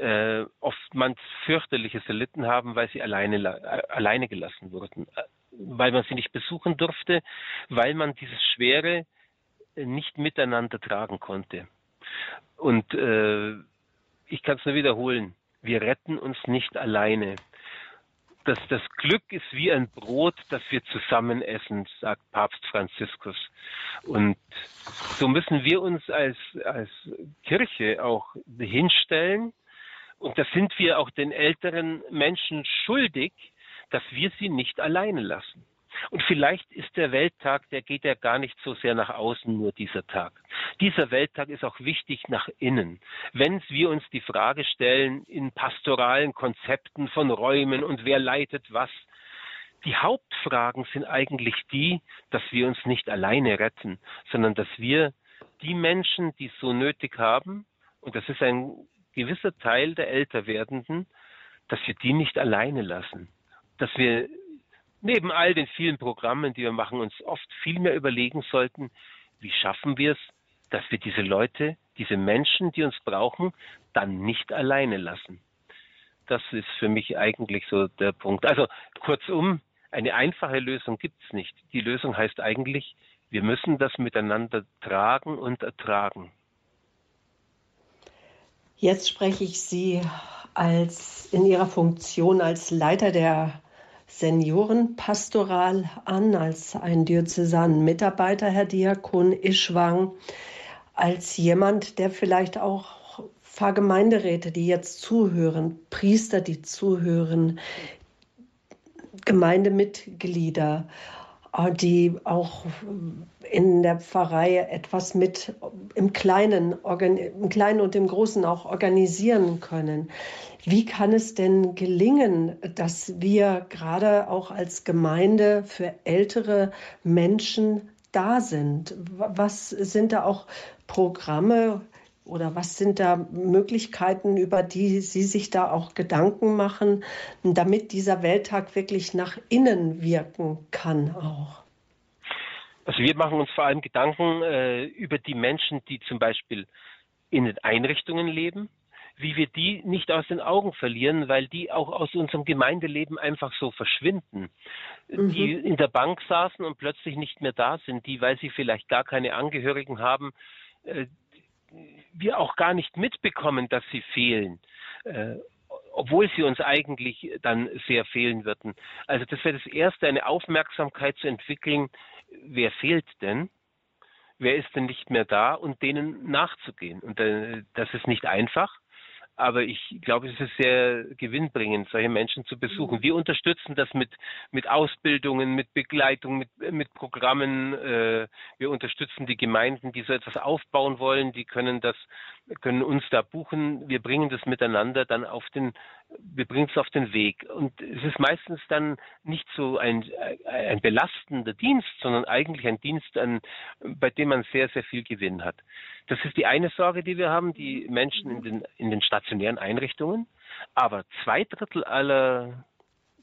äh, oftmals fürchterliches erlitten haben, weil sie alleine, äh, alleine gelassen wurden, äh, weil man sie nicht besuchen durfte, weil man dieses Schwere nicht miteinander tragen konnte. Und äh, ich kann es nur wiederholen, wir retten uns nicht alleine das, das Glück ist wie ein Brot, das wir zusammen essen, sagt Papst Franziskus. Und so müssen wir uns als, als Kirche auch hinstellen. Und das sind wir auch den älteren Menschen schuldig, dass wir sie nicht alleine lassen. Und vielleicht ist der Welttag, der geht ja gar nicht so sehr nach außen, nur dieser Tag. Dieser Welttag ist auch wichtig nach innen. Wenn wir uns die Frage stellen in pastoralen Konzepten von Räumen und wer leitet was, die Hauptfragen sind eigentlich die, dass wir uns nicht alleine retten, sondern dass wir die Menschen, die es so nötig haben, und das ist ein gewisser Teil der Älterwerdenden, dass wir die nicht alleine lassen. Dass wir neben all den vielen Programmen, die wir machen, uns oft viel mehr überlegen sollten, wie schaffen wir es, dass wir diese Leute, diese Menschen, die uns brauchen, dann nicht alleine lassen. Das ist für mich eigentlich so der Punkt. Also kurzum, eine einfache Lösung gibt es nicht. Die Lösung heißt eigentlich, Wir müssen das miteinander tragen und ertragen. Jetzt spreche ich Sie als in Ihrer Funktion als Leiter der Seniorenpastoral an, als ein diözesanen Mitarbeiter, Herr Diakon Ischwang, als jemand, der vielleicht auch Pfarrgemeinderäte, die jetzt zuhören, Priester, die zuhören, Gemeindemitglieder, die auch in der Pfarrei etwas mit im Kleinen, im Kleinen und im Großen auch organisieren können. Wie kann es denn gelingen, dass wir gerade auch als Gemeinde für ältere Menschen da sind? Was sind da auch Programme oder was sind da Möglichkeiten, über die Sie sich da auch Gedanken machen, damit dieser Welttag wirklich nach innen wirken kann auch? Also wir machen uns vor allem Gedanken äh, über die Menschen, die zum Beispiel in den Einrichtungen leben, wie wir die nicht aus den Augen verlieren, weil die auch aus unserem Gemeindeleben einfach so verschwinden. Mhm. Die in der Bank saßen und plötzlich nicht mehr da sind, die, weil sie vielleicht gar keine Angehörigen haben, äh, wir auch gar nicht mitbekommen, dass sie fehlen. Äh, obwohl sie uns eigentlich dann sehr fehlen würden. Also das wäre das Erste, eine Aufmerksamkeit zu entwickeln, wer fehlt denn? Wer ist denn nicht mehr da und denen nachzugehen? Und äh, das ist nicht einfach. Aber ich glaube, es ist sehr gewinnbringend, solche Menschen zu besuchen. Mhm. Wir unterstützen das mit, mit Ausbildungen, mit Begleitung, mit, mit Programmen. Äh, wir unterstützen die Gemeinden, die so etwas aufbauen wollen. Die können das, können uns da buchen. Wir bringen das miteinander dann auf den, wir bringen es auf den Weg. Und es ist meistens dann nicht so ein, ein belastender Dienst, sondern eigentlich ein Dienst, an, bei dem man sehr, sehr viel Gewinn hat. Das ist die eine Sorge, die wir haben, die Menschen in den, in den stationären Einrichtungen. Aber zwei Drittel aller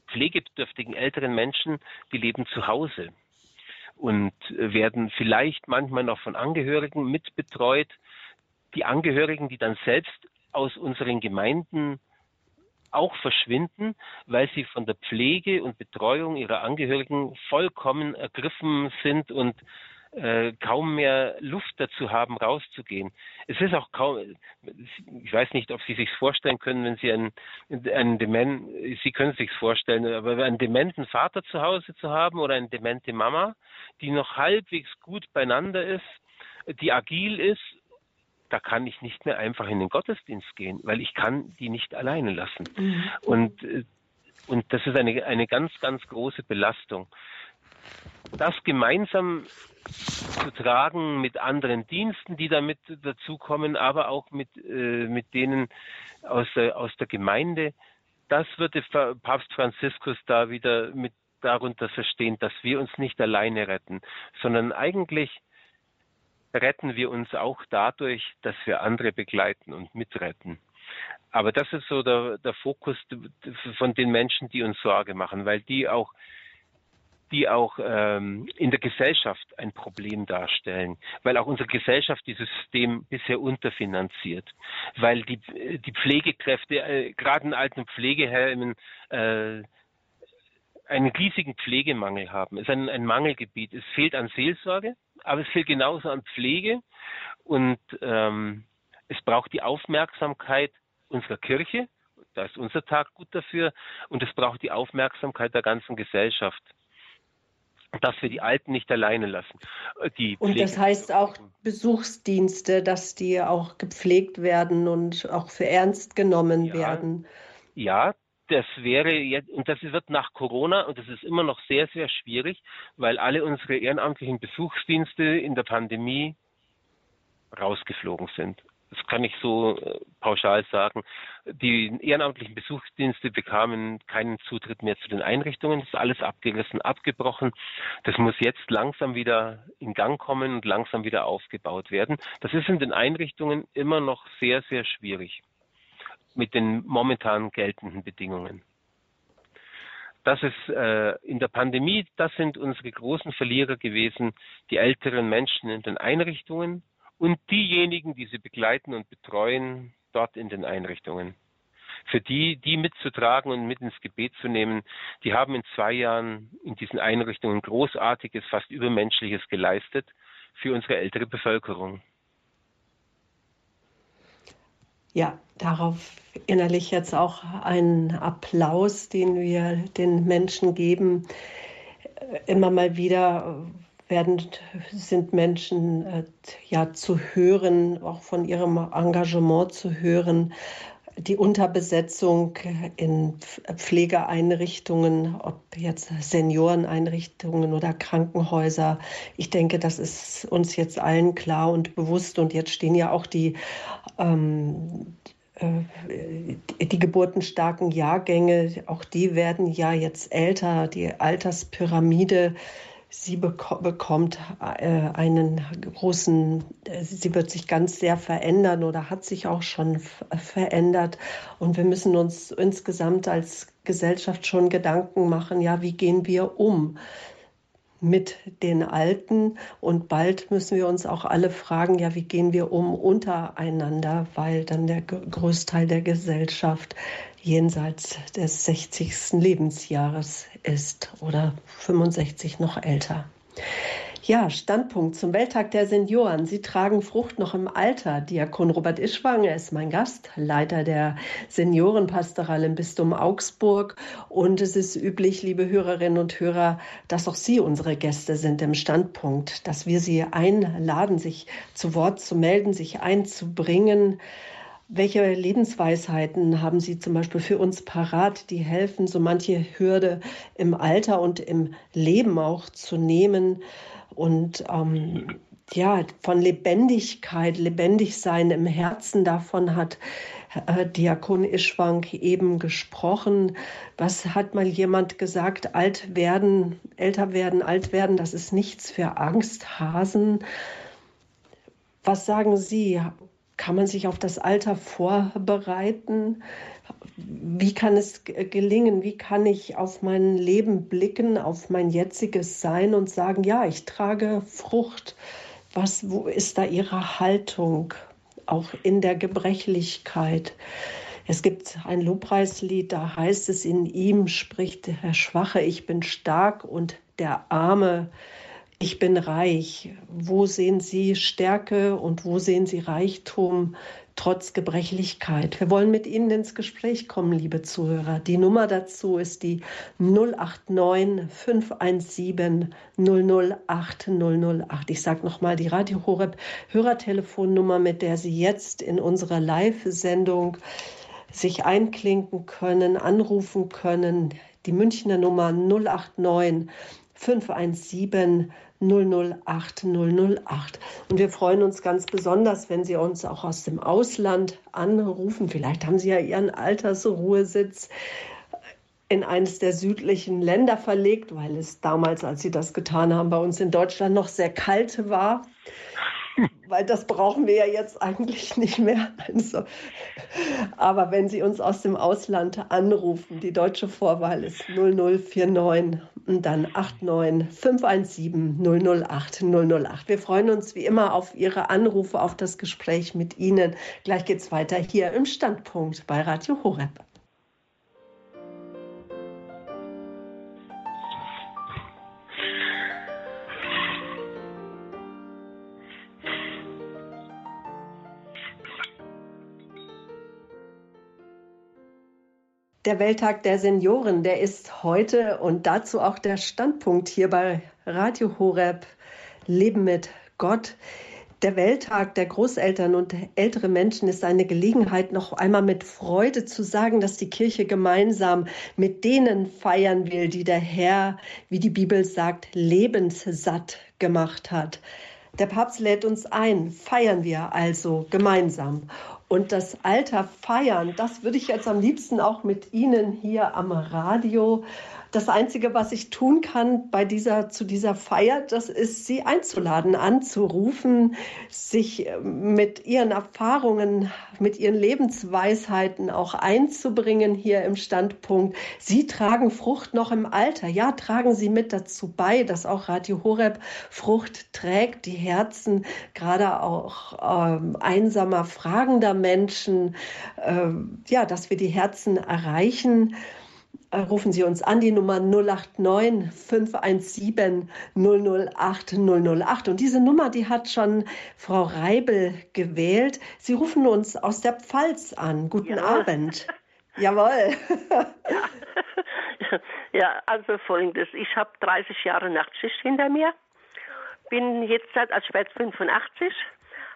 pflegebedürftigen älteren Menschen, die leben zu Hause und werden vielleicht manchmal noch von Angehörigen mitbetreut. Die Angehörigen, die dann selbst aus unseren Gemeinden auch verschwinden, weil sie von der Pflege und Betreuung ihrer Angehörigen vollkommen ergriffen sind und äh, kaum mehr Luft dazu haben, rauszugehen. Es ist auch kaum, ich weiß nicht, ob Sie sich vorstellen können, wenn Sie einen, einen Dement, Sie können es sich vorstellen, aber einen dementen Vater zu Hause zu haben oder eine demente Mama, die noch halbwegs gut beieinander ist, die agil ist, da kann ich nicht mehr einfach in den Gottesdienst gehen, weil ich kann die nicht alleine lassen. Mhm. Und, äh, und das ist eine, eine ganz, ganz große Belastung. Das gemeinsam zu tragen mit anderen Diensten, die damit dazukommen, aber auch mit, äh, mit denen aus der, aus der Gemeinde. Das würde Papst Franziskus da wieder mit darunter verstehen, dass wir uns nicht alleine retten, sondern eigentlich retten wir uns auch dadurch, dass wir andere begleiten und mitretten. Aber das ist so der, der Fokus von den Menschen, die uns Sorge machen, weil die auch die auch ähm, in der Gesellschaft ein Problem darstellen, weil auch unsere Gesellschaft dieses System bisher unterfinanziert, weil die, die Pflegekräfte, äh, gerade in alten Pflegeheimen, äh, einen riesigen Pflegemangel haben. Es ist ein, ein Mangelgebiet. Es fehlt an Seelsorge, aber es fehlt genauso an Pflege und ähm, es braucht die Aufmerksamkeit unserer Kirche. Da ist unser Tag gut dafür und es braucht die Aufmerksamkeit der ganzen Gesellschaft dass wir die Alten nicht alleine lassen. Die und das heißt auch Besuchsdienste, dass die auch gepflegt werden und auch für ernst genommen ja, werden. Ja, das wäre jetzt, und das wird nach Corona, und das ist immer noch sehr, sehr schwierig, weil alle unsere ehrenamtlichen Besuchsdienste in der Pandemie rausgeflogen sind das kann ich so äh, pauschal sagen. Die ehrenamtlichen Besuchsdienste bekamen keinen Zutritt mehr zu den Einrichtungen. Das ist alles abgerissen, abgebrochen. Das muss jetzt langsam wieder in Gang kommen und langsam wieder aufgebaut werden. Das ist in den Einrichtungen immer noch sehr, sehr schwierig mit den momentan geltenden Bedingungen. Das ist äh, in der Pandemie, das sind unsere großen Verlierer gewesen, die älteren Menschen in den Einrichtungen, und diejenigen, die sie begleiten und betreuen, dort in den Einrichtungen. für die, die mitzutragen und mit ins Gebet zu nehmen. Die haben in zwei Jahren in diesen Einrichtungen großartiges, fast übermenschliches geleistet für unsere ältere Bevölkerung. Ja, darauf innerlich jetzt auch einen Applaus, den wir den Menschen geben. Immer mal wieder werden, sind Menschen äh, ja zu hören, auch von ihrem Engagement zu hören, die Unterbesetzung in Pflegeeinrichtungen, ob jetzt Senioreneinrichtungen oder Krankenhäuser. Ich denke, das ist uns jetzt allen klar und bewusst. Und jetzt stehen ja auch die, ähm, äh, die geburtenstarken Jahrgänge, auch die werden ja jetzt älter. Die Alterspyramide sie bek bekommt äh, einen großen, äh, sie wird sich ganz sehr verändern oder hat sich auch schon verändert. Und wir müssen uns insgesamt als Gesellschaft schon Gedanken machen, ja, wie gehen wir um? Mit den Alten und bald müssen wir uns auch alle fragen, ja, wie gehen wir um untereinander, weil dann der Großteil der Gesellschaft jenseits des 60. Lebensjahres ist oder 65 noch älter. Ja, Standpunkt zum Welttag der Senioren. Sie tragen Frucht noch im Alter. Diakon Robert Ischwanger ist mein Gast, Leiter der Seniorenpastoral im Bistum Augsburg. Und es ist üblich, liebe Hörerinnen und Hörer, dass auch Sie unsere Gäste sind im Standpunkt, dass wir Sie einladen, sich zu Wort zu melden, sich einzubringen. Welche Lebensweisheiten haben Sie zum Beispiel für uns parat, die helfen, so manche Hürde im Alter und im Leben auch zu nehmen und ähm, ja, von Lebendigkeit, lebendig sein im Herzen, davon hat äh, Diakon Ischwank eben gesprochen. Was hat mal jemand gesagt? Alt werden, älter werden, alt werden, das ist nichts für Angsthasen. Was sagen Sie? Kann man sich auf das Alter vorbereiten? Wie kann es gelingen? Wie kann ich auf mein Leben blicken, auf mein jetziges Sein und sagen, ja, ich trage Frucht? Was, wo ist da Ihre Haltung, auch in der Gebrechlichkeit? Es gibt ein Lobpreislied, da heißt es, in ihm spricht der Schwache, ich bin stark und der Arme, ich bin reich. Wo sehen Sie Stärke und wo sehen Sie Reichtum trotz Gebrechlichkeit? Wir wollen mit Ihnen ins Gespräch kommen, liebe Zuhörer. Die Nummer dazu ist die 089 517 008 008. Ich sage nochmal die Radio Horeb Hörertelefonnummer, mit der Sie jetzt in unserer Live-Sendung sich einklinken können, anrufen können. Die Münchner Nummer 089 517 008 008. Und wir freuen uns ganz besonders, wenn Sie uns auch aus dem Ausland anrufen. Vielleicht haben Sie ja Ihren Altersruhesitz in eines der südlichen Länder verlegt, weil es damals, als Sie das getan haben, bei uns in Deutschland noch sehr kalt war weil das brauchen wir ja jetzt eigentlich nicht mehr. Also, aber wenn Sie uns aus dem Ausland anrufen, die deutsche Vorwahl ist 0049 und dann 89 517 008 008. Wir freuen uns wie immer auf Ihre Anrufe, auf das Gespräch mit Ihnen. Gleich geht es weiter hier im Standpunkt bei Radio Horeb. Der Welttag der Senioren, der ist heute und dazu auch der Standpunkt hier bei Radio Horeb Leben mit Gott. Der Welttag der Großeltern und ältere Menschen ist eine Gelegenheit, noch einmal mit Freude zu sagen, dass die Kirche gemeinsam mit denen feiern will, die der Herr, wie die Bibel sagt, lebenssatt gemacht hat. Der Papst lädt uns ein, feiern wir also gemeinsam. Und das Alter feiern, das würde ich jetzt am liebsten auch mit Ihnen hier am Radio, das Einzige, was ich tun kann bei dieser, zu dieser Feier, das ist, Sie einzuladen, anzurufen, sich äh, mit Ihren Erfahrungen, mit Ihren Lebensweisheiten auch einzubringen hier im Standpunkt. Sie tragen Frucht noch im Alter. Ja, tragen Sie mit dazu bei, dass auch Radio Horeb Frucht trägt, die Herzen gerade auch ähm, einsamer, fragender Menschen, äh, ja, dass wir die Herzen erreichen. Äh, rufen Sie uns an, die Nummer 089 517 008 008. Und diese Nummer, die hat schon Frau Reibel gewählt. Sie rufen uns aus der Pfalz an. Guten Jawohl. Abend. Jawohl. ja. ja, also folgendes. Ich habe 30 Jahre Nachtschicht hinter mir. Bin jetzt seit als spät 85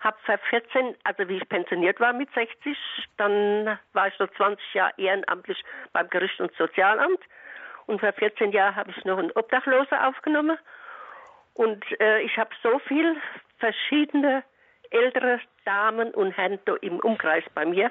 habe vor 14, also wie ich pensioniert war mit 60, dann war ich so 20 Jahre ehrenamtlich beim Gericht und Sozialamt. Und vor 14 Jahren habe ich noch einen Obdachloser aufgenommen. Und äh, ich habe so viel verschiedene ältere Damen und Herren da im Umkreis bei mir.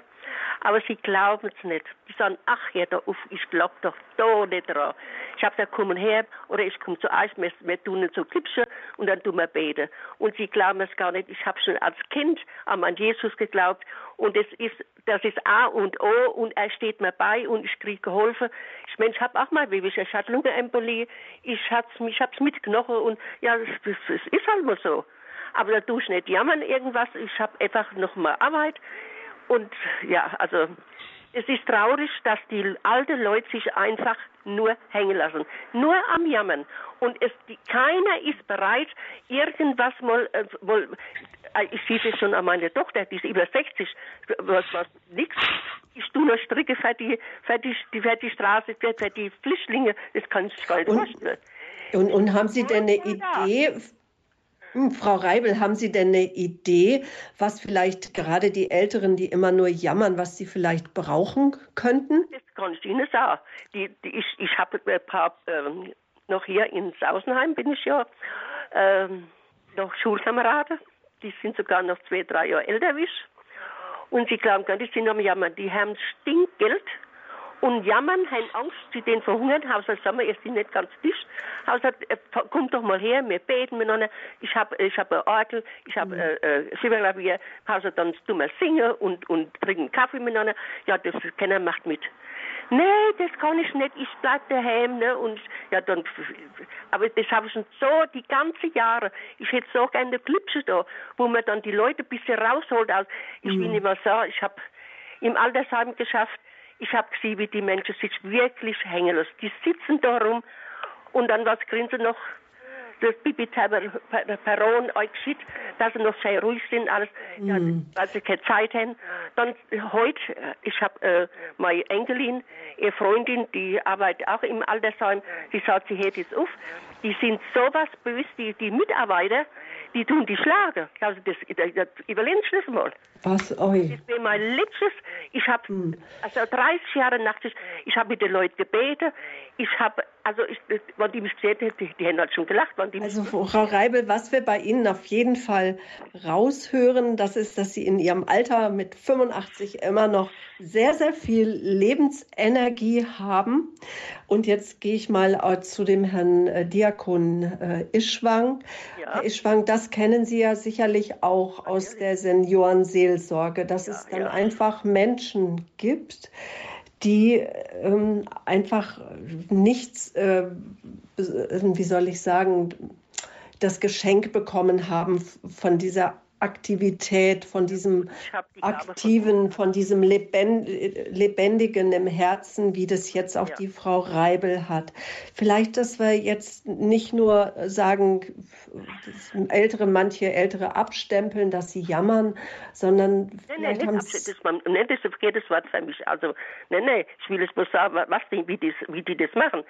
Aber sie glauben es nicht. Die sagen, ach ja, da ich glaube doch da nicht dran. Ich habe gesagt, kommen her, oder ich komme zu euch, wir, wir tun so Klipsche und dann tun wir beten. Und sie glauben es gar nicht. Ich habe schon als Kind an Jesus geglaubt und das ist, das ist A und O und er steht mir bei und ich kriege geholfen. Ich meine, ich habe auch mal Wehwehchen, ich hatte Lungenembolie, ich hab's, ich hab's mitgenommen und ja, das ist halt mal so. Aber da tue ich nicht jammern irgendwas, ich habe einfach noch mal Arbeit und ja, also es ist traurig, dass die alten Leute sich einfach nur hängen lassen, nur am Jammern. Und es, die, keiner ist bereit, irgendwas mal, äh, mal äh, ich sehe es schon an meiner Tochter, die ist über 60, was, was nichts. Ich tue noch Stricke für die, für die, für die Straße, für, die Flüchtlinge, das kann ich gar nicht vorstellen. Und, und haben Sie denn eine Idee, Frau Reibel, haben Sie denn eine Idee, was vielleicht gerade die Älteren, die immer nur jammern, was sie vielleicht brauchen könnten? Das kann ich Ihnen sagen. Die, die, ich ich habe ein paar, ähm, noch hier in Sausenheim bin ich ja, ähm, noch Schulkameraden. Die sind sogar noch zwei, drei Jahre älter wie ich. Und sie glauben gar nicht, die sind am Jammern. Die haben Stinkgeld und jammern, haben Angst, sie den verhungern. Hauser sagen wir, ihr sind nicht ganz dicht. Hauser, äh, kommt doch mal her, wir beten miteinander. Ich habe ich hab ein Orgel, ich habe mhm. äh, äh Silberklavier. Hauser, dann tun wir singen und, und trinken Kaffee miteinander. Ja, das keiner macht mit. Nee, das kann ich nicht, ich bleib daheim, ne, und, ja, dann, aber das habe ich schon so die ganze Jahre. Ich hätte so gerne Klipsche da, wo man dann die Leute ein bisschen rausholt aus. Ich mhm. will nicht sagen, ich habe im Altersheim geschafft, ich habe gesehen, wie die Menschen sich wirklich hängen lassen. Die sitzen da rum und dann was grinsen noch das Bibi Perron euch geschieht, dass sie noch sehr ruhig sind, alles, mm. weil sie keine Zeit haben. Dann heute, ich habe äh, meine Enkelin, ihre Freundin, die arbeitet auch im Altersheim, die sagt, sie hört jetzt auf. Die sind sowas böse, die, die Mitarbeiter, die tun die schlagen. Also das, das, das überlegen Sie das mal. Was? Oi. Das wäre mein letztes. Ich habe, hm. also 30 Jahre Nachtschicht, ich habe mit den Leuten gebeten. Ich habe, also, ich, wenn die mich gesehen hätten, die, hätten halt schon gelacht. also, Frau Reibel, was wir bei Ihnen auf jeden Fall raushören, das ist, dass Sie in Ihrem Alter mit 85 immer noch sehr, sehr viel Lebensenergie haben. Und jetzt gehe ich mal äh, zu dem Herrn äh, Diakon äh, Ischwang. Ja. Herr Ischwang, das kennen Sie ja sicherlich auch aus der Seniorenseelsorge, dass ja, es dann ja. einfach Menschen gibt, die ähm, einfach nichts, äh, wie soll ich sagen, das Geschenk bekommen haben von dieser Aktivität, von diesem aktiven, von diesem lebendigen im Herzen, wie das jetzt auch ja. die Frau Reibel hat. Vielleicht, dass wir jetzt nicht nur sagen, ältere, manche ältere abstempeln, dass sie jammern, sondern nein, vielleicht nein, haben das, das, man, nein, das ist ein verkehrtes Wort für mich. Also, nein, nein, ich will es bloß sagen, was die, wie, die, wie die das machen.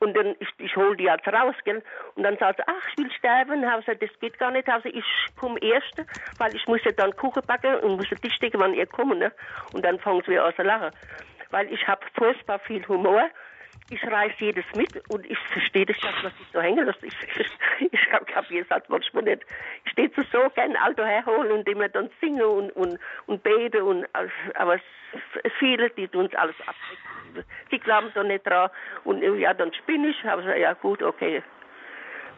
Und dann, ich, ich hole die jetzt raus, gell, und dann sagt sie, ach, ich will sterben, also, das geht gar nicht, also ich komme erst weil ich musste dann Kuchen backen und musste Tisch decken, wann ihr kommt, ne? Und dann fangen sie an zu lachen. Weil ich habe furchtbar viel Humor. ich reiß jedes mit und ich verstehe das nicht, was ich so hängen lasse. Ich, ich, ich kapiere es manchmal nicht. Ich stehe zu so gern Alto herholen und immer dann singen und, und, und beten und, aber viele, die tun es alles abdecken. Sie glauben da nicht dran und ja, dann spinne ich, aber ja gut, okay.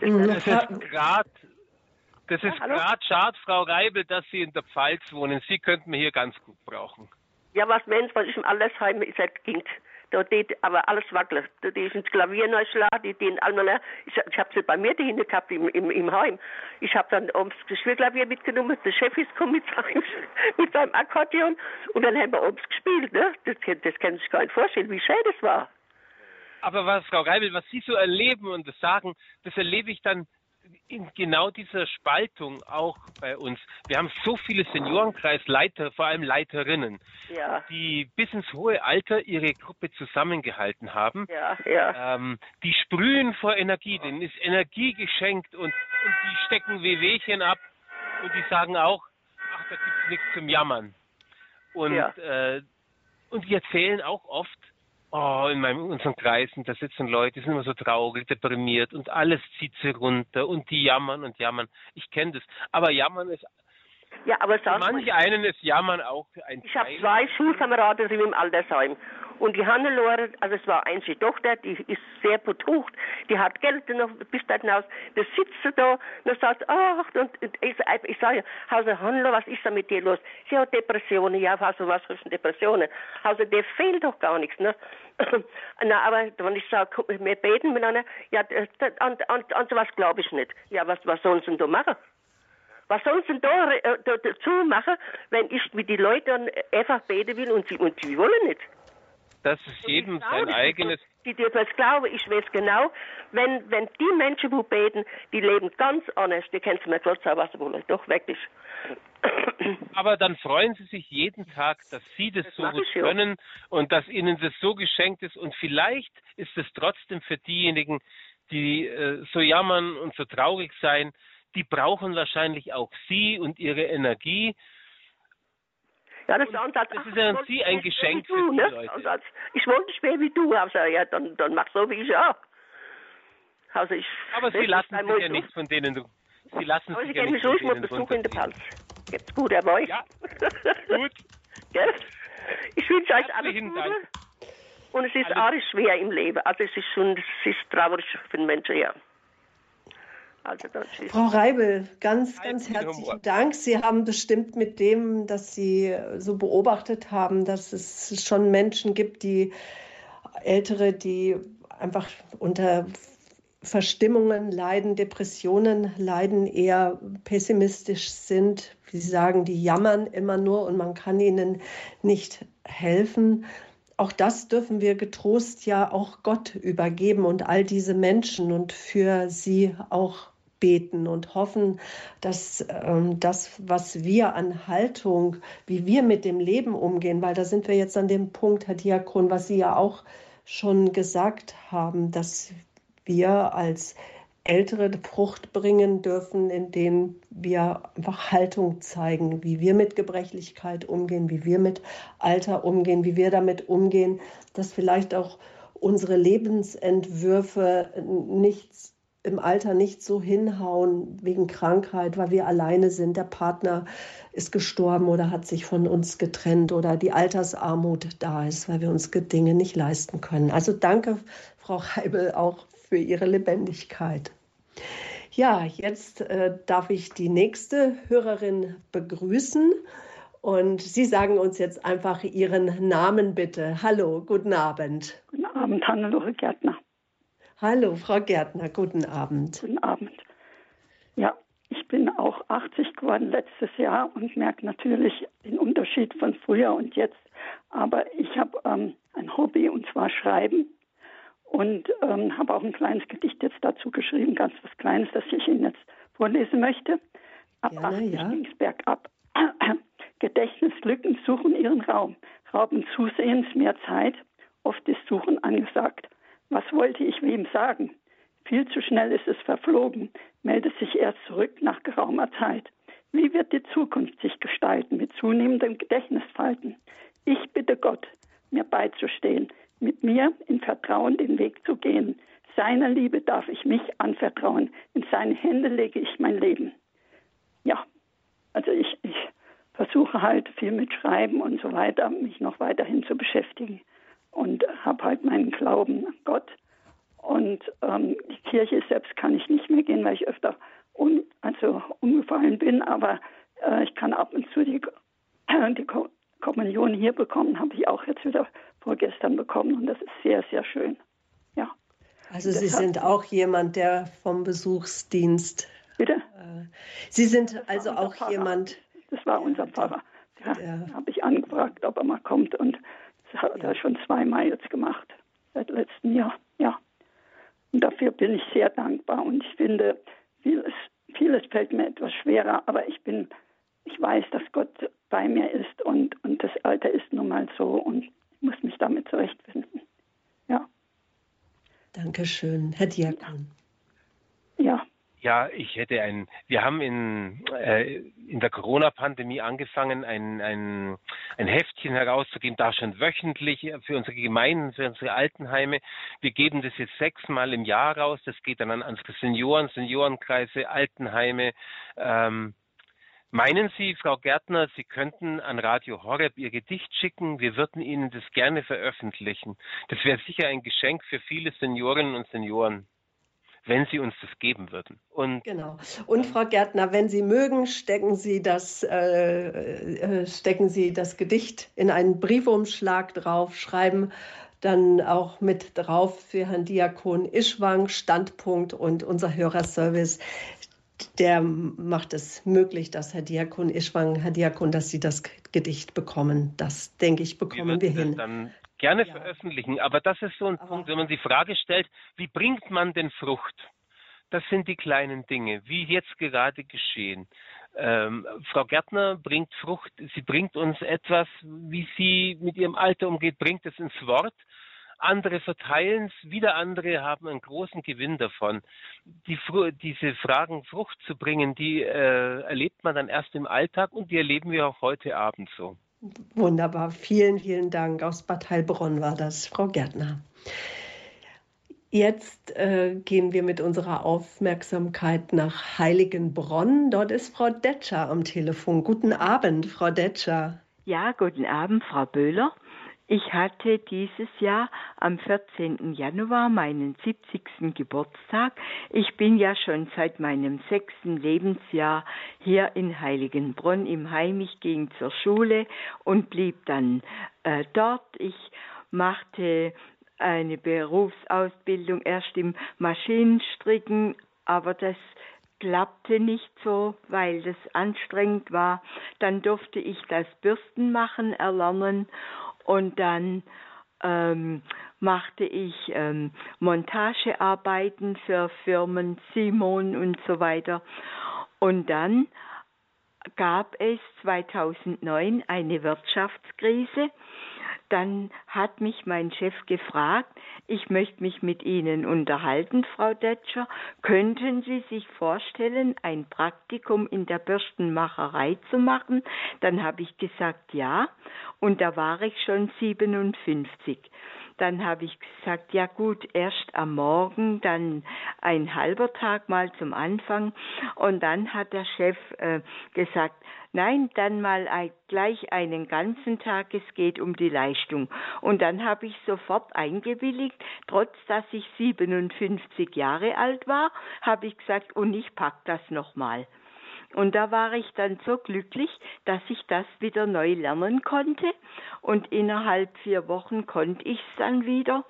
Das, mhm. das ist gerade das ist ja, gerade schade, Frau Reibel, dass Sie in der Pfalz wohnen. Sie könnten wir hier ganz gut brauchen. Ja, was Mensch, was ich im Altersheim ist, ging. Da geht aber alles wackelt. Da ist ins Klavier neu schlagen, die, die einmal, ich, ich habe sie bei mir dahin gehabt im, im, im Heim. Ich habe dann ums Geschwirrklavier mitgenommen, der Chef ist gekommen mit seinem, mit seinem Akkordeon und dann haben wir ums gespielt. Ne? Das, das kann sich gar nicht vorstellen, wie schön das war. Aber was, Frau Reibel, was Sie so erleben und das sagen, das erlebe ich dann in genau dieser Spaltung auch bei uns. Wir haben so viele Seniorenkreisleiter, vor allem Leiterinnen, ja. die bis ins hohe Alter ihre Gruppe zusammengehalten haben. Ja, ja. Ähm, die sprühen vor Energie, denen ist Energie geschenkt und, und die stecken Wehwehchen ab und die sagen auch, ach, da gibt es nichts zum Jammern. Und, äh, und die erzählen auch oft, oh, in meinem, unseren Kreisen, da sitzen Leute, die sind immer so traurig, deprimiert und alles zieht sie runter und die jammern und jammern. Ich kenne das. Aber jammern ist ja, aber für manche einen ist Jammern auch ein Ich habe zwei Schulkameraden sind im Altersheim und die Hannelore, also es war einzige Tochter, die ist sehr betucht, die hat Geld noch bis dahin aus. Da sitzt sie da und sagt, ach, und ich, ich sage, Hause Hannelore, was ist da mit dir los? Sie hat Depressionen, ja, also was für Depressionen? Also der fehlt doch gar nichts, ne? Na, aber wenn ich sage, wir beten miteinander, ja, an, an, an sowas glaube ich nicht. Ja, was, was sollen sie denn da machen? Was sollen sie denn da, äh, da, dazu machen, wenn ich mit den Leuten einfach beten will und sie, und sie wollen nicht? Das ist jedem sein eigenes. Die dürfen es glauben, ich weiß genau, wenn, wenn die Menschen, die beten, die leben ganz anders, die können mir kurz sagen, was sie wollen. Doch, wirklich. Aber dann freuen sie sich jeden Tag, dass sie das, das so gut können und dass ihnen das so geschenkt ist. Und vielleicht ist es trotzdem für diejenigen, die äh, so jammern und so traurig sein, die brauchen wahrscheinlich auch sie und ihre Energie ja, das, und das ist ja an Sie ein Geschenk für die ne? Leute. Als, ich wollte nicht wie du. Also, ja, dann, dann mach so wie ich auch. Also ich, Aber Sie lassen sich ja nicht von denen... Sie lassen Aber sich Sie ja nicht von denen ich muss besuchen in der Pals. Gibt's gut, Herr Boy? Ja, gut. Gell? Ich wünsche euch alles Gute. Dank. Und es ist alles. auch schwer im Leben. Also es ist schon, es ist traurig für den Menschen, ja. Also Frau Reibel, ganz, ganz herzlichen Dank. Sie haben bestimmt mit dem, dass Sie so beobachtet haben, dass es schon Menschen gibt, die Ältere, die einfach unter Verstimmungen leiden, Depressionen leiden, eher pessimistisch sind. Sie sagen, die jammern immer nur und man kann ihnen nicht helfen. Auch das dürfen wir getrost ja auch Gott übergeben und all diese Menschen und für sie auch beten und hoffen, dass ähm, das, was wir an Haltung, wie wir mit dem Leben umgehen, weil da sind wir jetzt an dem Punkt, Herr Diakon, was Sie ja auch schon gesagt haben, dass wir als Ältere Frucht bringen dürfen, indem wir einfach Haltung zeigen, wie wir mit Gebrechlichkeit umgehen, wie wir mit Alter umgehen, wie wir damit umgehen, dass vielleicht auch unsere Lebensentwürfe nichts im Alter nicht so hinhauen wegen Krankheit, weil wir alleine sind. Der Partner ist gestorben oder hat sich von uns getrennt oder die Altersarmut da ist, weil wir uns Dinge nicht leisten können. Also danke, Frau Heibel, auch für Ihre Lebendigkeit. Ja, jetzt äh, darf ich die nächste Hörerin begrüßen. Und Sie sagen uns jetzt einfach Ihren Namen bitte. Hallo, guten Abend. Guten Abend, Hannelore Gärtner. Hallo, Frau Gärtner, guten Abend. Guten Abend. Ja, ich bin auch 80 geworden letztes Jahr und merke natürlich den Unterschied von früher und jetzt. Aber ich habe ähm, ein Hobby und zwar Schreiben und ähm, habe auch ein kleines Gedicht jetzt dazu geschrieben, ganz was Kleines, das ich Ihnen jetzt vorlesen möchte. Ab Gerne, 80 ja. ging es bergab. Gedächtnislücken suchen ihren Raum, rauben zusehends mehr Zeit. Oft ist Suchen angesagt. Was wollte ich wem sagen? Viel zu schnell ist es verflogen, meldet sich erst zurück nach geraumer Zeit. Wie wird die Zukunft sich gestalten mit zunehmendem Gedächtnisfalten? Ich bitte Gott, mir beizustehen, mit mir in Vertrauen den Weg zu gehen. Seiner Liebe darf ich mich anvertrauen. In seine Hände lege ich mein Leben. Ja, also ich, ich versuche halt viel mit Schreiben und so weiter, mich noch weiterhin zu beschäftigen und habe halt meinen Glauben an Gott. Und ähm, die Kirche selbst kann ich nicht mehr gehen, weil ich öfter un, also umgefallen bin, aber äh, ich kann ab und zu die, äh, die Ko Kommunion hier bekommen, habe ich auch jetzt wieder vorgestern bekommen und das ist sehr, sehr schön. Ja. Also Sie sind auch jemand, der vom Besuchsdienst. Bitte? Äh, Sie sind also auch Pfarrer. jemand. Das war unser Pfarrer. Der, habe ich angefragt, ob er mal kommt und das hat ja. er schon zweimal jetzt gemacht seit letztem Jahr. Ja. Und dafür bin ich sehr dankbar und ich finde, vieles, vieles fällt mir etwas schwerer, aber ich bin, ich weiß, dass Gott bei mir ist und, und das Alter ist nun mal so und ich muss mich damit zurechtfinden. Ja. Dankeschön, Herr Diakon. Ja. Ja, ich hätte ein, wir haben in, äh, in der Corona-Pandemie angefangen, ein, ein, ein Heftchen herauszugeben, da schon wöchentlich für unsere Gemeinden, für unsere Altenheime. Wir geben das jetzt sechsmal im Jahr raus. Das geht dann an unsere Senioren, Seniorenkreise, Altenheime. Ähm, meinen Sie, Frau Gärtner, Sie könnten an Radio Horeb Ihr Gedicht schicken? Wir würden Ihnen das gerne veröffentlichen. Das wäre sicher ein Geschenk für viele Seniorinnen und Senioren wenn Sie uns das geben würden. Und genau. Und Frau Gärtner, wenn Sie mögen, stecken Sie das, äh, äh, stecken Sie das Gedicht in einen Briefumschlag drauf, schreiben dann auch mit drauf für Herrn Diakon Ischwang, Standpunkt und unser Hörerservice. Der macht es möglich, dass Herr Diakon Ischwang, Herr Diakon, dass Sie das Gedicht bekommen. Das, denke ich, bekommen wir, wir hin. Dann gerne ja. veröffentlichen, aber das ist so ein aber Punkt, wenn man die Frage stellt, wie bringt man denn Frucht? Das sind die kleinen Dinge, wie jetzt gerade geschehen. Ähm, Frau Gärtner bringt Frucht, sie bringt uns etwas, wie sie mit ihrem Alter umgeht, bringt es ins Wort. Andere verteilen es, wieder andere haben einen großen Gewinn davon. Die, diese Fragen Frucht zu bringen, die äh, erlebt man dann erst im Alltag und die erleben wir auch heute Abend so. Wunderbar. Vielen, vielen Dank. Aus Bad Heilbronn war das, Frau Gärtner. Jetzt äh, gehen wir mit unserer Aufmerksamkeit nach Heiligenbronn. Dort ist Frau Detscher am Telefon. Guten Abend, Frau Detscher. Ja, guten Abend, Frau Böhler. Ich hatte dieses Jahr am 14. Januar meinen 70. Geburtstag. Ich bin ja schon seit meinem sechsten Lebensjahr hier in Heiligenbrunn im Heim. Ich ging zur Schule und blieb dann äh, dort. Ich machte eine Berufsausbildung erst im Maschinenstricken, aber das klappte nicht so, weil das anstrengend war. Dann durfte ich das Bürstenmachen erlernen und dann ähm, machte ich ähm, Montagearbeiten für Firmen Simon und so weiter. Und dann gab es 2009 eine Wirtschaftskrise dann hat mich mein Chef gefragt, ich möchte mich mit Ihnen unterhalten, Frau Detscher. Könnten Sie sich vorstellen, ein Praktikum in der Bürstenmacherei zu machen? Dann habe ich gesagt, ja. Und da war ich schon 57. Dann habe ich gesagt, ja gut, erst am Morgen, dann ein halber Tag mal zum Anfang. Und dann hat der Chef äh, gesagt, nein, dann mal ein, gleich einen ganzen Tag, es geht um die Leistung. Und dann habe ich sofort eingewilligt, trotz dass ich 57 Jahre alt war, habe ich gesagt, und ich pack das nochmal. Und da war ich dann so glücklich, dass ich das wieder neu lernen konnte. Und innerhalb vier Wochen konnte ich es dann wieder.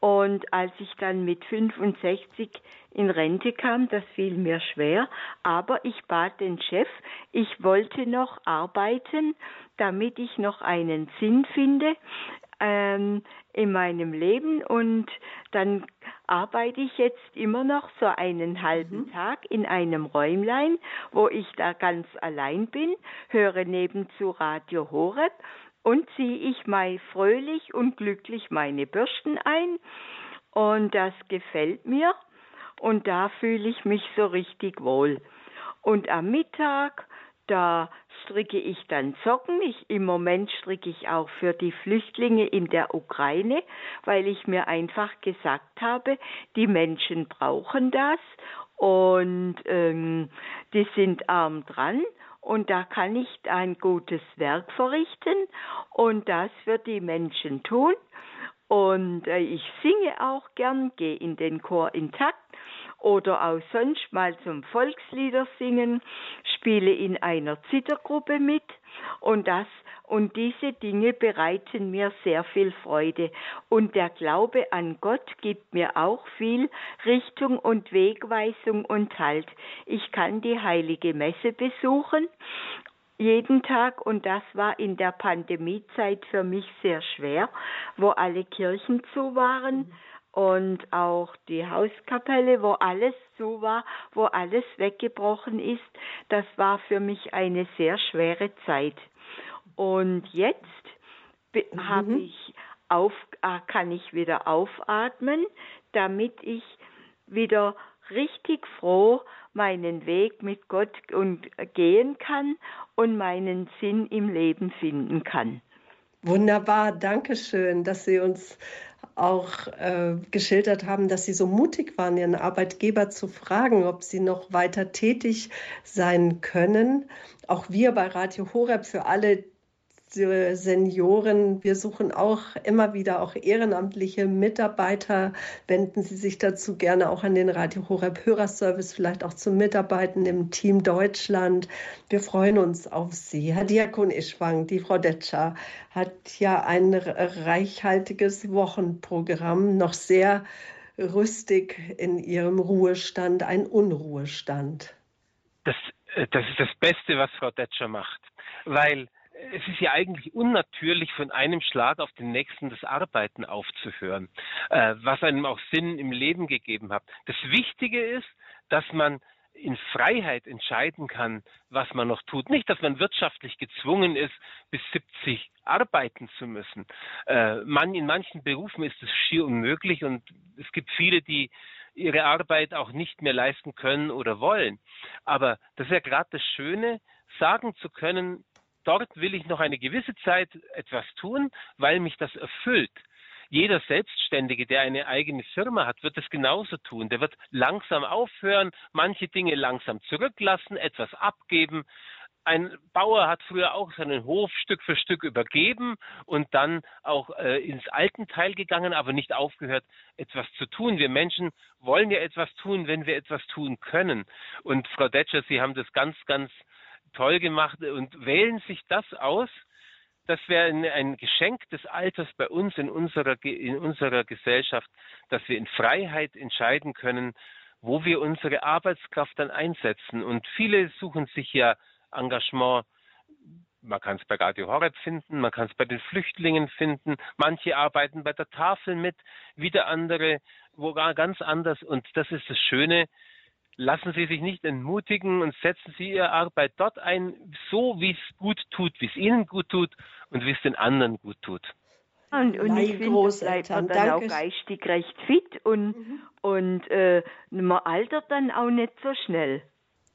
Und als ich dann mit 65 in Rente kam, das fiel mir schwer, aber ich bat den Chef, ich wollte noch arbeiten, damit ich noch einen Sinn finde ähm, in meinem Leben und dann arbeite ich jetzt immer noch so einen halben mhm. Tag in einem Räumlein, wo ich da ganz allein bin, höre nebenzu Radio Horeb und ziehe ich mal fröhlich und glücklich meine Bürsten ein und das gefällt mir und da fühle ich mich so richtig wohl. Und am Mittag Da stricke ich dann Socken. Ich, Im Moment stricke ich auch für die Flüchtlinge in der Ukraine, weil ich mir einfach gesagt habe, die Menschen brauchen das und ähm, die sind arm dran und da kann ich ein gutes Werk verrichten und das wird die Menschen tun. Und äh, ich singe auch gern, gehe in den Chor intakt oder auch sonst mal zum Volkslieder singen, spiele in einer Zittergruppe mit und das und diese Dinge bereiten mir sehr viel Freude. Und der Glaube an Gott gibt mir auch viel Richtung und Wegweisung und Halt. Ich kann die heilige Messe besuchen jeden Tag und das war in der Pandemiezeit für mich sehr schwer, wo alle Kirchen zu waren. Und auch die Hauskapelle, wo alles zu war, wo alles weggebrochen ist. Das war für mich eine sehr schwere Zeit. Und jetzt mhm. habe ich auf, äh, kann ich wieder aufatmen, damit ich wieder richtig froh meinen Weg mit Gott und gehen kann und meinen Sinn im Leben finden kann. Wunderbar, danke schön, dass Sie uns auch äh, geschildert haben, dass Sie so mutig waren, Ihren Arbeitgeber zu fragen, ob Sie noch weiter tätig sein können. Auch wir bei Radio Horeb für alle Senioren. Wir suchen auch immer wieder auch ehrenamtliche Mitarbeiter. Wenden Sie sich dazu gerne auch an den Radio Horeb Hörerservice, vielleicht auch zum Mitarbeiten im Team Deutschland. Wir freuen uns auf Sie. Herr Diakon Ischwang, die Frau Detscher hat ja ein reichhaltiges Wochenprogramm, noch sehr rüstig in ihrem Ruhestand, ein Unruhestand. Das, äh, das ist das Beste, was Frau Detscher macht, weil es ist ja eigentlich unnatürlich, von einem Schlag auf den nächsten das Arbeiten aufzuhören, äh, was einem auch Sinn im Leben gegeben hat. Das Wichtige ist, dass man in Freiheit entscheiden kann, was man noch tut. Nicht, dass man wirtschaftlich gezwungen ist, bis 70 arbeiten zu müssen. Äh, man, in manchen Berufen ist es schier unmöglich und es gibt viele, die ihre Arbeit auch nicht mehr leisten können oder wollen. Aber das ist ja gerade das Schöne, sagen zu können, dort will ich noch eine gewisse Zeit etwas tun, weil mich das erfüllt. Jeder Selbstständige, der eine eigene Firma hat, wird es genauso tun. Der wird langsam aufhören, manche Dinge langsam zurücklassen, etwas abgeben. Ein Bauer hat früher auch seinen Hof Stück für Stück übergeben und dann auch äh, ins Altenteil gegangen, aber nicht aufgehört, etwas zu tun. Wir Menschen wollen ja etwas tun, wenn wir etwas tun können. Und Frau Detscher, Sie haben das ganz, ganz toll gemacht und wählen sich das aus. Das wäre ein Geschenk des Alters bei uns in unserer, in unserer Gesellschaft, dass wir in Freiheit entscheiden können, wo wir unsere Arbeitskraft dann einsetzen. Und viele suchen sich ja Engagement man kann es bei Radio Horeb finden, man kann es bei den Flüchtlingen finden. Manche arbeiten bei der Tafel mit, wieder andere wo gar ganz anders. Und das ist das Schöne, lassen Sie sich nicht entmutigen und setzen Sie Ihre Arbeit dort ein, so wie es gut tut, wie es Ihnen gut tut und wie es den anderen gut tut. Und, und ich finde, bleibt man dann Danke. auch geistig recht fit und, mhm. und äh, man altert dann auch nicht so schnell.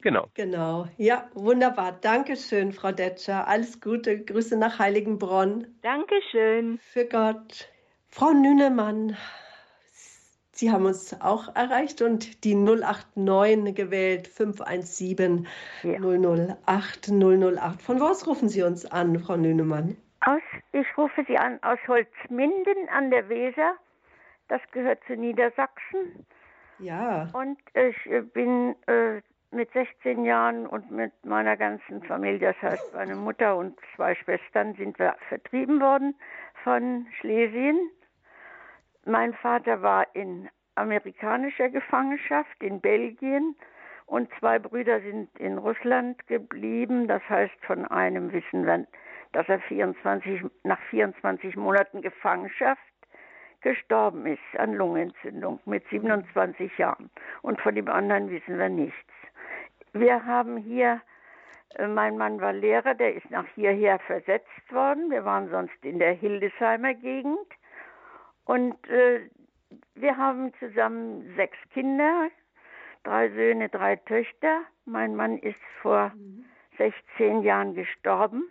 Genau. Genau. Ja, wunderbar. Dankeschön, Frau Detscher. Alles Gute. Grüße nach Heiligenbronn. Dankeschön. Für Gott. Frau Nünemann Sie haben uns auch erreicht und die 089 gewählt, 517 ja. 008 008. Von wo aus rufen Sie uns an, Frau Nünemann? Aus, ich rufe Sie an aus Holzminden an der Weser. Das gehört zu Niedersachsen. Ja. Und ich bin äh, mit 16 Jahren und mit meiner ganzen Familie, das heißt meine Mutter und zwei Schwestern, sind wir vertrieben worden von Schlesien mein Vater war in amerikanischer Gefangenschaft in Belgien und zwei Brüder sind in Russland geblieben. Das heißt, von einem wissen wir, dass er 24, nach 24 Monaten Gefangenschaft gestorben ist an Lungenentzündung mit 27 Jahren. Und von dem anderen wissen wir nichts. Wir haben hier, äh, mein Mann war Lehrer, der ist nach hierher versetzt worden. Wir waren sonst in der Hildesheimer Gegend. Und äh, wir haben zusammen sechs Kinder, drei Söhne, drei Töchter. Mein Mann ist vor mhm. 16 Jahren gestorben.